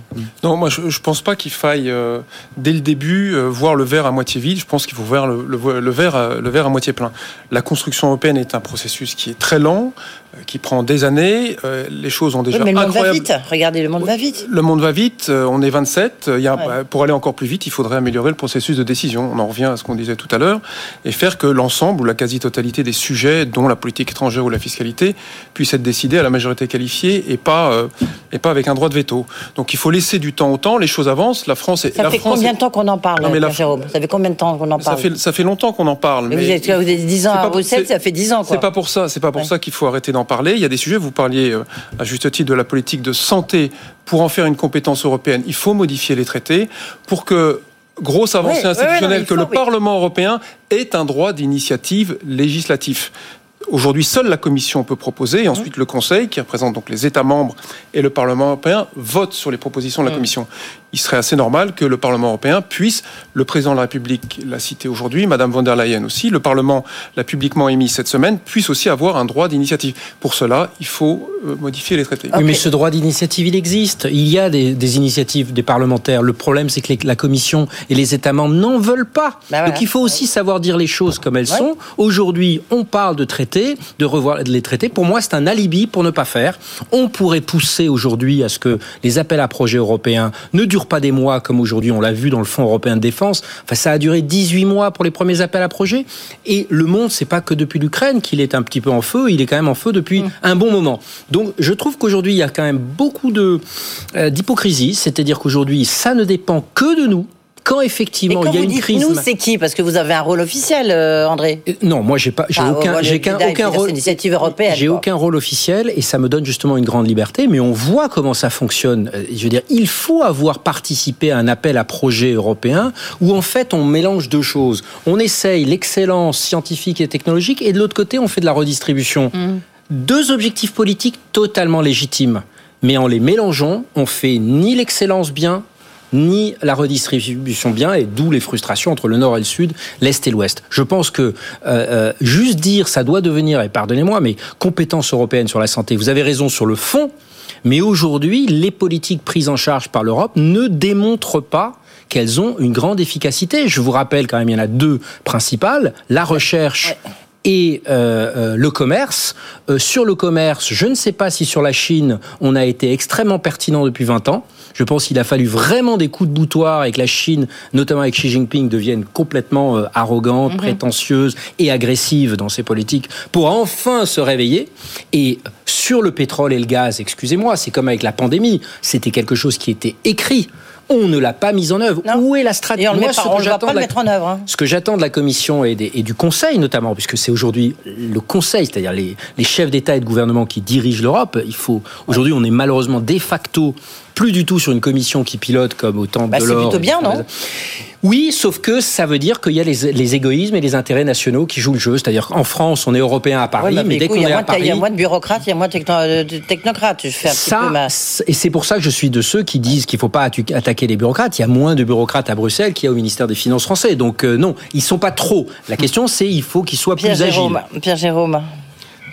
Non, moi je, je pense pas qu'il faille euh, dès le début euh, voir le verre à moitié vide. Je pense qu'il faut voir le, le- le verre à, le verre à moitié plein. La construction européenne est un processus qui est très lent, euh, qui prend des années. Euh, les choses ont déjà Oui, mais le monde va vite. Regardez, le monde va vite. Le monde va vite. euh, on est 27. il y a, bah, pour aller encore plus vite, il faudrait améliorer le processus de décision. On en revient à ce qu'on disait tout à l'heure, et faire que l'ensemble ou la quasi-totalité des sujets, dont la politique étrangère ou la fiscalité, puissent être décidés à la majorité qualifiée et pas, euh, et pas avec un droit de veto. Donc il faut laisser du temps au temps, les choses avancent, la France est... Ça la fait France combien est- de temps qu'on en parle, Non, mais la- Jérôme? Ça fait combien de temps qu'on en ça parle fait, ça fait longtemps qu'on en parle. Mais mais vous êtes, vous êtes 10 ans à Bruxelles, ça fait 10 ans. C'est pas pour ça, c'est pas pour Ouais. ça qu'il faut arrêter d'en parler. Il y a des sujets, vous parliez euh, à juste titre de la politique de santé. Pour en faire une compétence européenne, il faut modifier les traités pour que grosse avancée institutionnelle, non, que le oui. Parlement européen ait un droit d'initiative législatif. Aujourd'hui, seule la Commission peut proposer, et ensuite le Conseil, qui représente donc les États membres et le Parlement européen, vote sur les propositions de la Commission. Il serait assez normal que le Parlement européen puisse, le président de la République l'a cité aujourd'hui, Madame von der Leyen aussi, le Parlement l'a publiquement émis cette semaine, puisse aussi avoir un droit d'initiative. Pour cela, il faut euh, modifier les traités. Oui, mais ce droit d'initiative, il existe. Il y a des, des initiatives des parlementaires. Le problème, c'est que les- la Commission et les États membres n'en veulent pas. Bah voilà. Donc il faut aussi savoir dire les choses comme elles Ouais. sont. Aujourd'hui, on parle de traités, de revoir les traités. Pour moi, c'est un alibi pour ne pas faire. On pourrait pousser aujourd'hui à ce que les appels à projets européens ne durent pas des mois comme aujourd'hui, on l'a vu dans le Fonds européen de défense. Enfin, ça a duré 18 mois pour les premiers appels à projets. Et le monde, c'est pas que depuis l'Ukraine qu'il est un petit peu en feu. Il est quand même en feu depuis un bon moment. Donc, je trouve qu'aujourd'hui, il y a quand même beaucoup de euh, d'hypocrisie. C'est-à-dire qu'aujourd'hui, ça ne dépend que de nous. Quand effectivement il y a une crise. nous, c'est qui? Parce que vous avez un rôle officiel, euh, André. Euh, Non, moi j'ai pas, j'ai Enfin, aucun, j'ai aucun dire, rôle. initiative européenne, J'ai aucun rôle officiel et ça me donne justement une grande liberté. Mais on voit comment ça fonctionne. Euh, Je veux dire, il faut avoir participé à un appel à projet européen où en fait on mélange deux choses. On essaye l'excellence scientifique et technologique et de l'autre côté on fait de la redistribution. Deux objectifs politiques totalement légitimes. Mais en les mélangeant, on fait ni l'excellence bien, ni la redistribution bien, et d'où les frustrations entre le nord et le sud, l'est et l'ouest. Je pense que euh, euh, juste dire ça doit devenir, et pardonnez-moi, mais compétence européenne sur la santé, vous avez raison sur le fond, mais aujourd'hui, les politiques prises en charge par l'Europe ne démontrent pas qu'elles ont une grande efficacité. Je vous rappelle quand même, il y en a deux principales, la recherche et euh, euh, le commerce. Euh, sur le commerce, je ne sais pas si sur la Chine, on a été extrêmement pertinent depuis 20 ans. Je pense qu'il a fallu vraiment des coups de boutoir et que la Chine, notamment avec Xi Jinping, devienne complètement arrogante, prétentieuse et agressive dans ses politiques pour enfin se réveiller. Et sur le pétrole et le gaz, excusez-moi, c'est comme avec la pandémie, c'était quelque chose qui était écrit. On ne l'a pas mis en œuvre. Non. Où est la stratégie on Moi, pas- ce que pas de le la- mettre en œuvre. hein. ce que j'attends de la Commission et, des- et du Conseil notamment, puisque c'est aujourd'hui le Conseil, c'est-à-dire les, les chefs d'État et de gouvernement qui dirigent l'Europe, il faut aujourd'hui on est malheureusement de facto plus du tout sur une commission qui pilote comme au temps Bah, de c'est plutôt bien, non Oui, sauf que ça veut dire qu'il y a les, les égoïsmes et les intérêts nationaux qui jouent le jeu. C'est-à-dire qu'en France, on est européen à Paris, Ouais, bah, mais dès qu'on est à moins de- Il y Paris, a moins de bureaucrates, il y a moins de euh, technocrates. Je fais un petit peu ça, ma... c- et c'est pour ça que je suis de ceux qui disent qu'il ne faut pas attaquer les bureaucrates. Il y a moins de bureaucrates à Bruxelles qu'il y a au ministère des Finances français. Donc euh, non, ils sont pas trop. La question, c'est il faut qu'ils soient Pierre plus agiles. Jérôme, Pierre Jérôme.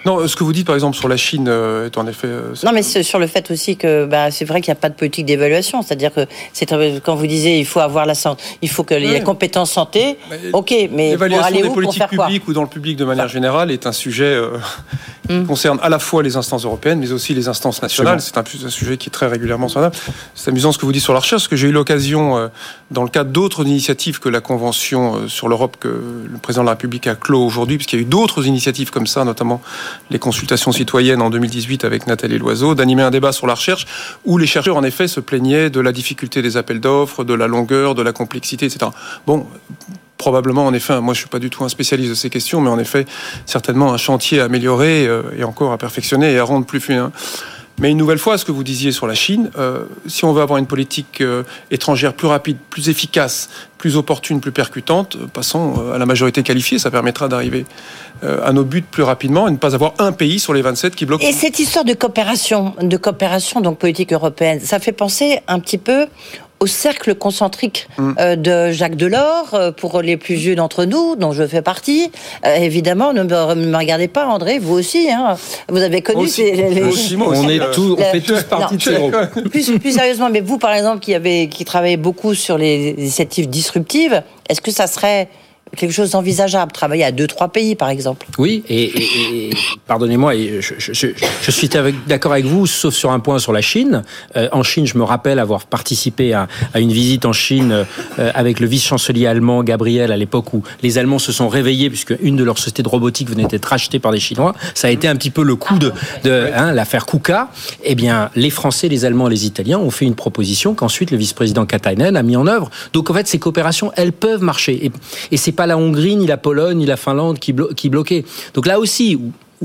Non, euh, ce que vous dites par exemple sur la Chine euh, est en effet. euh, Non, mais c'est sur le fait aussi que bah, c'est vrai qu'il n'y a pas de politique d'évaluation. C'est-à-dire que c'est quand vous disiez il faut avoir la santé, il faut que les Ouais. compétences santé. Mais Ok, mais pour L'évaluation aller des où pour politiques quoi publiques ou dans le public de manière générale est un sujet euh, qui concerne à la fois les instances européennes, mais aussi les instances nationales. C'est un, un sujet qui est très régulièrement sur. C'est amusant ce que vous dites sur la recherche, parce que j'ai eu l'occasion, euh, dans le cadre d'autres initiatives que la Convention euh, sur l'Europe que le président de la République a clos aujourd'hui, puisqu'il y a eu d'autres initiatives comme ça, notamment les consultations citoyennes en 2018 avec Nathalie Loiseau, d'animer un débat sur la recherche où les chercheurs, en effet, se plaignaient de la difficulté des appels d'offres, de la longueur, de la complexité, etc. Bon, probablement, en effet, moi je suis pas du tout un spécialiste de ces questions, mais en effet, certainement un chantier à améliorer euh, et encore à perfectionner et à rendre plus fin. Mais une nouvelle fois, ce que vous disiez sur la Chine, euh, si on veut avoir une politique euh, étrangère plus rapide, plus efficace, plus opportune, plus percutante, euh, passons à la majorité qualifiée. Ça permettra d'arriver à nos buts plus rapidement et ne pas avoir un pays sur les 27 qui bloque. Et cette histoire de coopération, de coopération donc politique européenne, ça fait penser un petit peu au cercle concentrique Mm. euh, de Jacques Delors, euh, pour les plus vieux d'entre nous, dont je fais partie. Euh, évidemment, ne me, regardez pas, André, vous aussi. Hein, vous avez connu Aussi. ces- les- les- aussi, moi On est tous, on fait tous partie non, de ces groupes. plus, plus sérieusement, mais vous, par exemple, qui avez qui travaillez beaucoup sur les initiatives disruptives, est-ce que ça serait quelque chose d'envisageable, travailler à deux, trois pays, par exemple. Oui, et, pardonnez-moi, je, suis d'accord avec vous, sauf sur un point sur la Chine. Euh, en Chine, je me rappelle avoir participé à, une visite en Chine euh, avec le vice-chancelier allemand Gabriel à l'époque où les Allemands se sont réveillés puisque une de leurs sociétés de robotique venait d'être rachetée par des Chinois. Ça a été un petit peu le coup de, de hein, l'affaire Kuka. Eh bien, les Français, les Allemands, les Italiens ont fait une proposition qu'ensuite le vice-président Katainen a mis en œuvre. Donc en fait, ces coopérations, elles peuvent marcher. Et, et c'est pas la Hongrie, ni la Pologne, ni la Finlande qui, blo- qui bloquaient. Donc là aussi,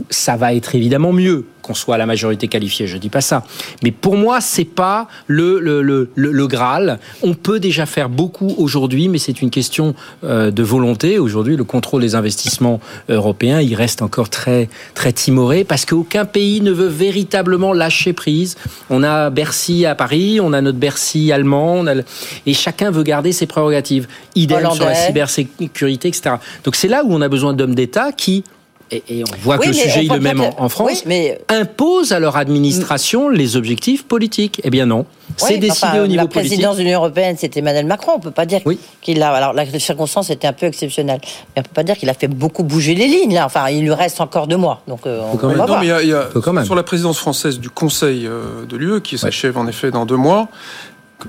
ça va être évidemment mieux qu'on soit à la majorité qualifiée, je dis pas ça. Mais pour moi, c'est pas le, le, le, le- le Graal. On peut déjà faire beaucoup aujourd'hui, mais c'est une question euh, de volonté. Aujourd'hui, le contrôle des investissements européens, il reste encore très, très timoré parce qu'aucun pays ne veut véritablement lâcher prise. On a Bercy à Paris, on a notre Bercy allemand, on a le- et chacun veut garder ses prérogatives. Idem sur la Hollandais. cybersécurité, etc. Donc c'est là où on a besoin d'hommes d'État qui et, et on voit Oui, que le mais sujet est le même que- en, en France, oui, mais- impose à leur administration les objectifs politiques. Eh bien non, c'est Oui, décidé enfin, au niveau La politique. présidence de l'Union européenne, c'était Emmanuel Macron. On peut pas dire Oui. qu'il a. Alors la circonstance était un peu exceptionnelle, mais on peut pas dire qu'il a fait beaucoup bouger les lignes. Là, enfin, il lui reste encore deux mois, donc euh, on, quand on même. va non, voir. mais il y a- il y a- Faut quand même. sur la présidence française du Conseil euh, de l'UE, qui s'achève en effet dans deux mois,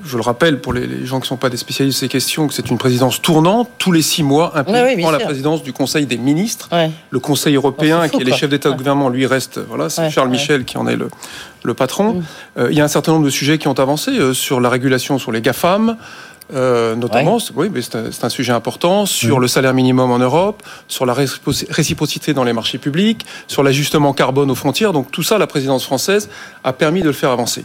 je le rappelle pour les, les gens qui ne sont pas des spécialistes de ces questions, que c'est une présidence tournante. Tous les six mois, un pays Oui, oui, bien prend la sûr. présidence du Conseil des ministres. Ouais. Le Conseil européen, fou, qui est les chefs d'État et de Ouais. gouvernement, lui reste, voilà, c'est Ouais, Charles ouais. Michel qui en est le, le patron. Mm. Euh, il y a un certain nombre de sujets qui ont avancé euh, sur la régulation sur les GAFAM. euh, notamment, c'est- oui, mais c'est un, sujet important sur le salaire minimum en Europe, sur la réciproci- réciprocité dans les marchés publics, sur l'ajustement carbone aux frontières. Donc tout ça, la présidence française a permis de le faire avancer.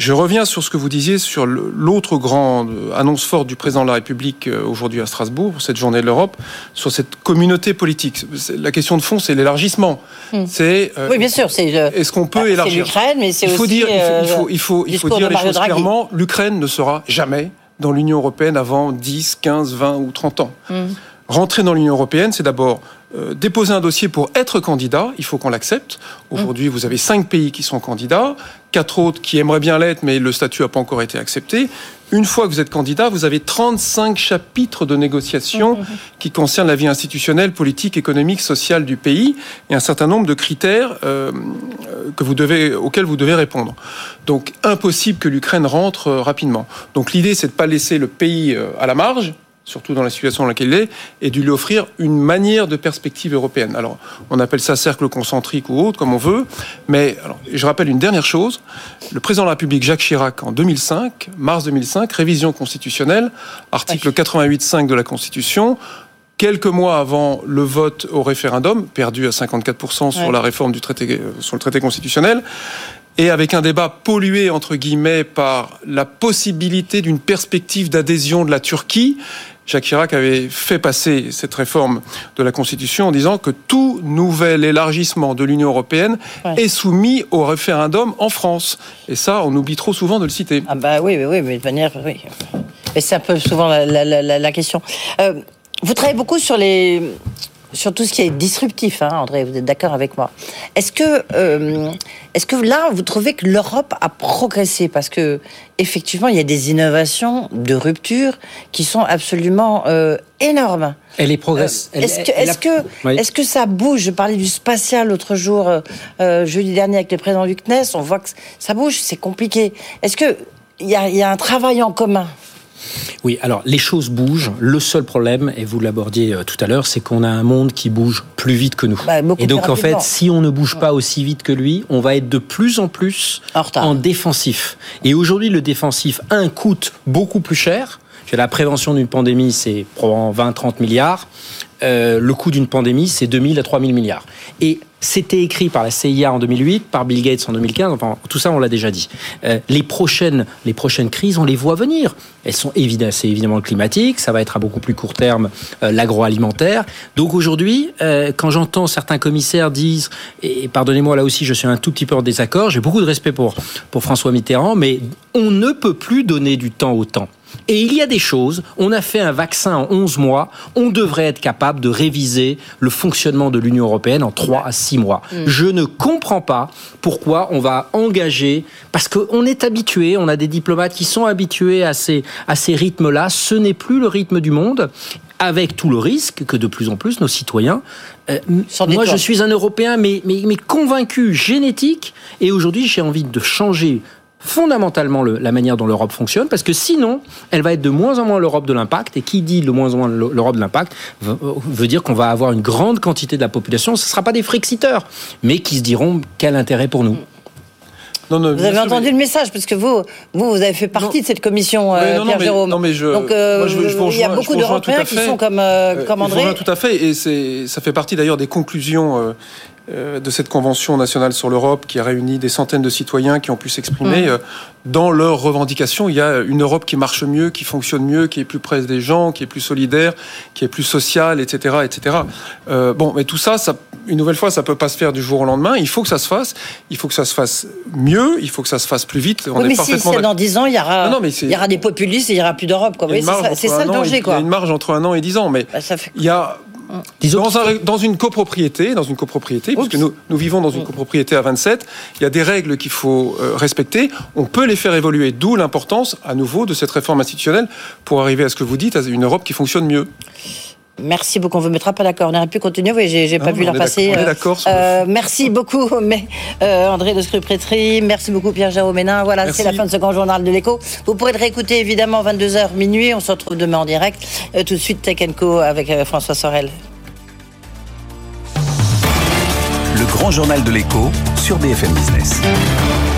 Je reviens sur ce que vous disiez sur l'autre grande annonce forte du président de la République euh, aujourd'hui à Strasbourg, pour cette journée de l'Europe, sur cette communauté politique. La question de fond, c'est l'élargissement. C'est euh, Oui, bien sûr, c'est est-ce qu'on peut bah, élargir l'Ukraine, mais c'est il faut aussi, dire, il faut, il faut, euh, il faut, il faut discours dire les choses Draghi. clairement. L'Ukraine ne sera jamais dans l'Union européenne avant 10, 15, 20 ou 30 ans. Mm. Rentrer dans l'Union européenne, c'est d'abord euh, déposer un dossier pour être candidat. Il faut qu'on l'accepte. Aujourd'hui, vous avez cinq pays qui sont candidats, quatre autres qui aimeraient bien l'être, mais le statut n'a pas encore été accepté. Une fois que vous êtes candidat, vous avez 35 chapitres de négociations qui concernent la vie institutionnelle, politique, économique, sociale du pays et un certain nombre de critères euh, euh, que vous devez, auxquels vous devez répondre. Donc, impossible que l'Ukraine rentre euh, rapidement. Donc, l'idée, c'est de ne pas laisser le pays euh, à la marge surtout dans la situation dans laquelle il est, et de lui offrir une manière de perspective européenne. Alors, on appelle ça cercle concentrique ou autre, comme on veut, mais alors, je rappelle une dernière chose. Le président de la République, Jacques Chirac, en 2005, mars 2005, révision constitutionnelle, article 88.5 de la Constitution, quelques mois avant le vote au référendum, perdu à 54% sur Ouais. la réforme du traité, euh, sur le traité constitutionnel, et avec un débat pollué, entre guillemets, par la possibilité d'une perspective d'adhésion de la Turquie, Jacques Chirac avait fait passer cette réforme de la Constitution en disant que tout nouvel élargissement de l'Union européenne Ouais. est soumis au référendum en France. Et ça, on oublie trop souvent de le citer. Ah bah oui, oui, oui, mais de manière, oui. Et c'est un peu souvent la, la- la- la- la question. Euh, vous travaillez beaucoup sur les, sur tout ce qui est disruptif, hein, André. Vous êtes d'accord avec moi Est-ce que, euh, est-ce que là, vous trouvez que l'Europe a progressé? Parce que effectivement, il y a des innovations de rupture qui sont absolument euh, énormes. Elle est progresse. elle- Est-ce que, est-ce que, Oui. est-ce que ça bouge? Je parlais du spatial l'autre jour, euh, euh, jeudi dernier avec le président du CNES. On voit que ça bouge, c'est compliqué. Est-ce que il y a, il y a un travail en commun? Oui, alors les choses bougent. Le seul problème, et vous l'abordiez euh, tout à l'heure, c'est qu'on a un monde qui bouge plus vite que nous. Bah, et donc en fait, si on ne bouge pas aussi vite que lui, on va être de plus en plus En défensif. Et aujourd'hui, le défensif, un, coûte beaucoup plus cher. La prévention d'une pandémie, c'est probablement 20-30 milliards. Euh, le coût d'une pandémie, c'est 2000 à 3000 milliards. Et c'était écrit par la CIA en 2008, par Bill Gates en 2015. Enfin, tout ça, on l'a déjà dit. Euh, les prochaines, les prochaines crises, on les voit venir. Elles sont évidemment, c'est évidemment le climatique. Ça va être à beaucoup plus court terme euh, l'agroalimentaire. Donc aujourd'hui, euh, quand j'entends certains commissaires disent, et pardonnez-moi là aussi, je suis un tout petit peu en désaccord. J'ai beaucoup de respect pour pour François Mitterrand, mais on ne peut plus donner du temps au temps. Et il y a des choses, on a fait un vaccin en 11 mois, on devrait être capable de réviser le fonctionnement de l'Union européenne en 3 à 6 mois. Je ne comprends pas pourquoi on va engager, parce qu'on est habitué, on a des diplomates qui sont habitués à ces, à ces rythmes-là, ce n'est plus le rythme du monde. avec tout le risque que de plus en plus nos citoyens. euh, moi, je suis un Européen, mais, mais, mais convaincu, génétique, et aujourd'hui, j'ai envie de changer fondamentalement le- la manière dont l'Europe fonctionne, parce que sinon, elle va être de moins en moins l'Europe de l'impact, et qui dit de moins en moins l'Europe de l'impact veut, veut dire qu'on va avoir une grande quantité de la population, ce ne sera pas des frexiteurs, mais qui se diront quel intérêt pour nous? Non, non, Vous avez sûr, entendu mais- le message, parce que vous, vous, vous avez fait partie Non. de cette commission, euh, non, non, Pierre mais- Jérôme. non, mais je- Donc, euh, moi, je vous il y a rejoins- beaucoup rejoins d'Européens qui sont comme, euh, Euh, comme je vous André. rejoins tout à fait, et c'est, ça fait partie d'ailleurs des conclusions euh, euh, de cette convention nationale sur l'Europe qui a réuni des centaines de citoyens qui ont pu s'exprimer Mmh. euh, dans leurs revendications. Il y a une Europe qui marche mieux, qui fonctionne mieux, qui est plus près des gens, qui est plus solidaire, qui est plus sociale, etc., etc. Euh, bon, mais tout ça, ça, une nouvelle fois, ça peut pas se faire du jour au lendemain. Il faut que ça se fasse. Il faut que ça se fasse mieux. Il faut que ça se fasse plus vite. On Oui, est mais si c'est dans 10 ans, il y aura, Non, non, mais c'est- il y aura des populistes et il y aura plus d'Europe. c'est ça- ça le et- danger. Il y a une marge entre un an et dix ans, mais Bah, ça fait- il y a Disons dans, un- dans une copropriété, dans une copropriété, puisque nous, nous vivons dans une copropriété à 27, il y a des règles qu'il faut euh, respecter. On peut les faire évoluer, d'où l'importance, à nouveau, de cette réforme institutionnelle pour arriver à ce que vous dites, à une Europe qui fonctionne mieux. Merci beaucoup. On ne vous mettra pas d'accord. On aurait pu continuer. Oui, j'ai j'ai pas vu est passer. euh, euh, merci beaucoup, mais, euh, André de Scruprétry. Merci beaucoup, Pierre-Jérôme Hénin. Voilà, Merci. c'est la fin de ce grand journal de l'écho. Vous pourrez le réécouter évidemment 22h minuit. On se retrouve demain en direct. Euh, tout de suite, Tech Co avec euh, François Sorel. Le grand journal de l'écho sur BFM Business.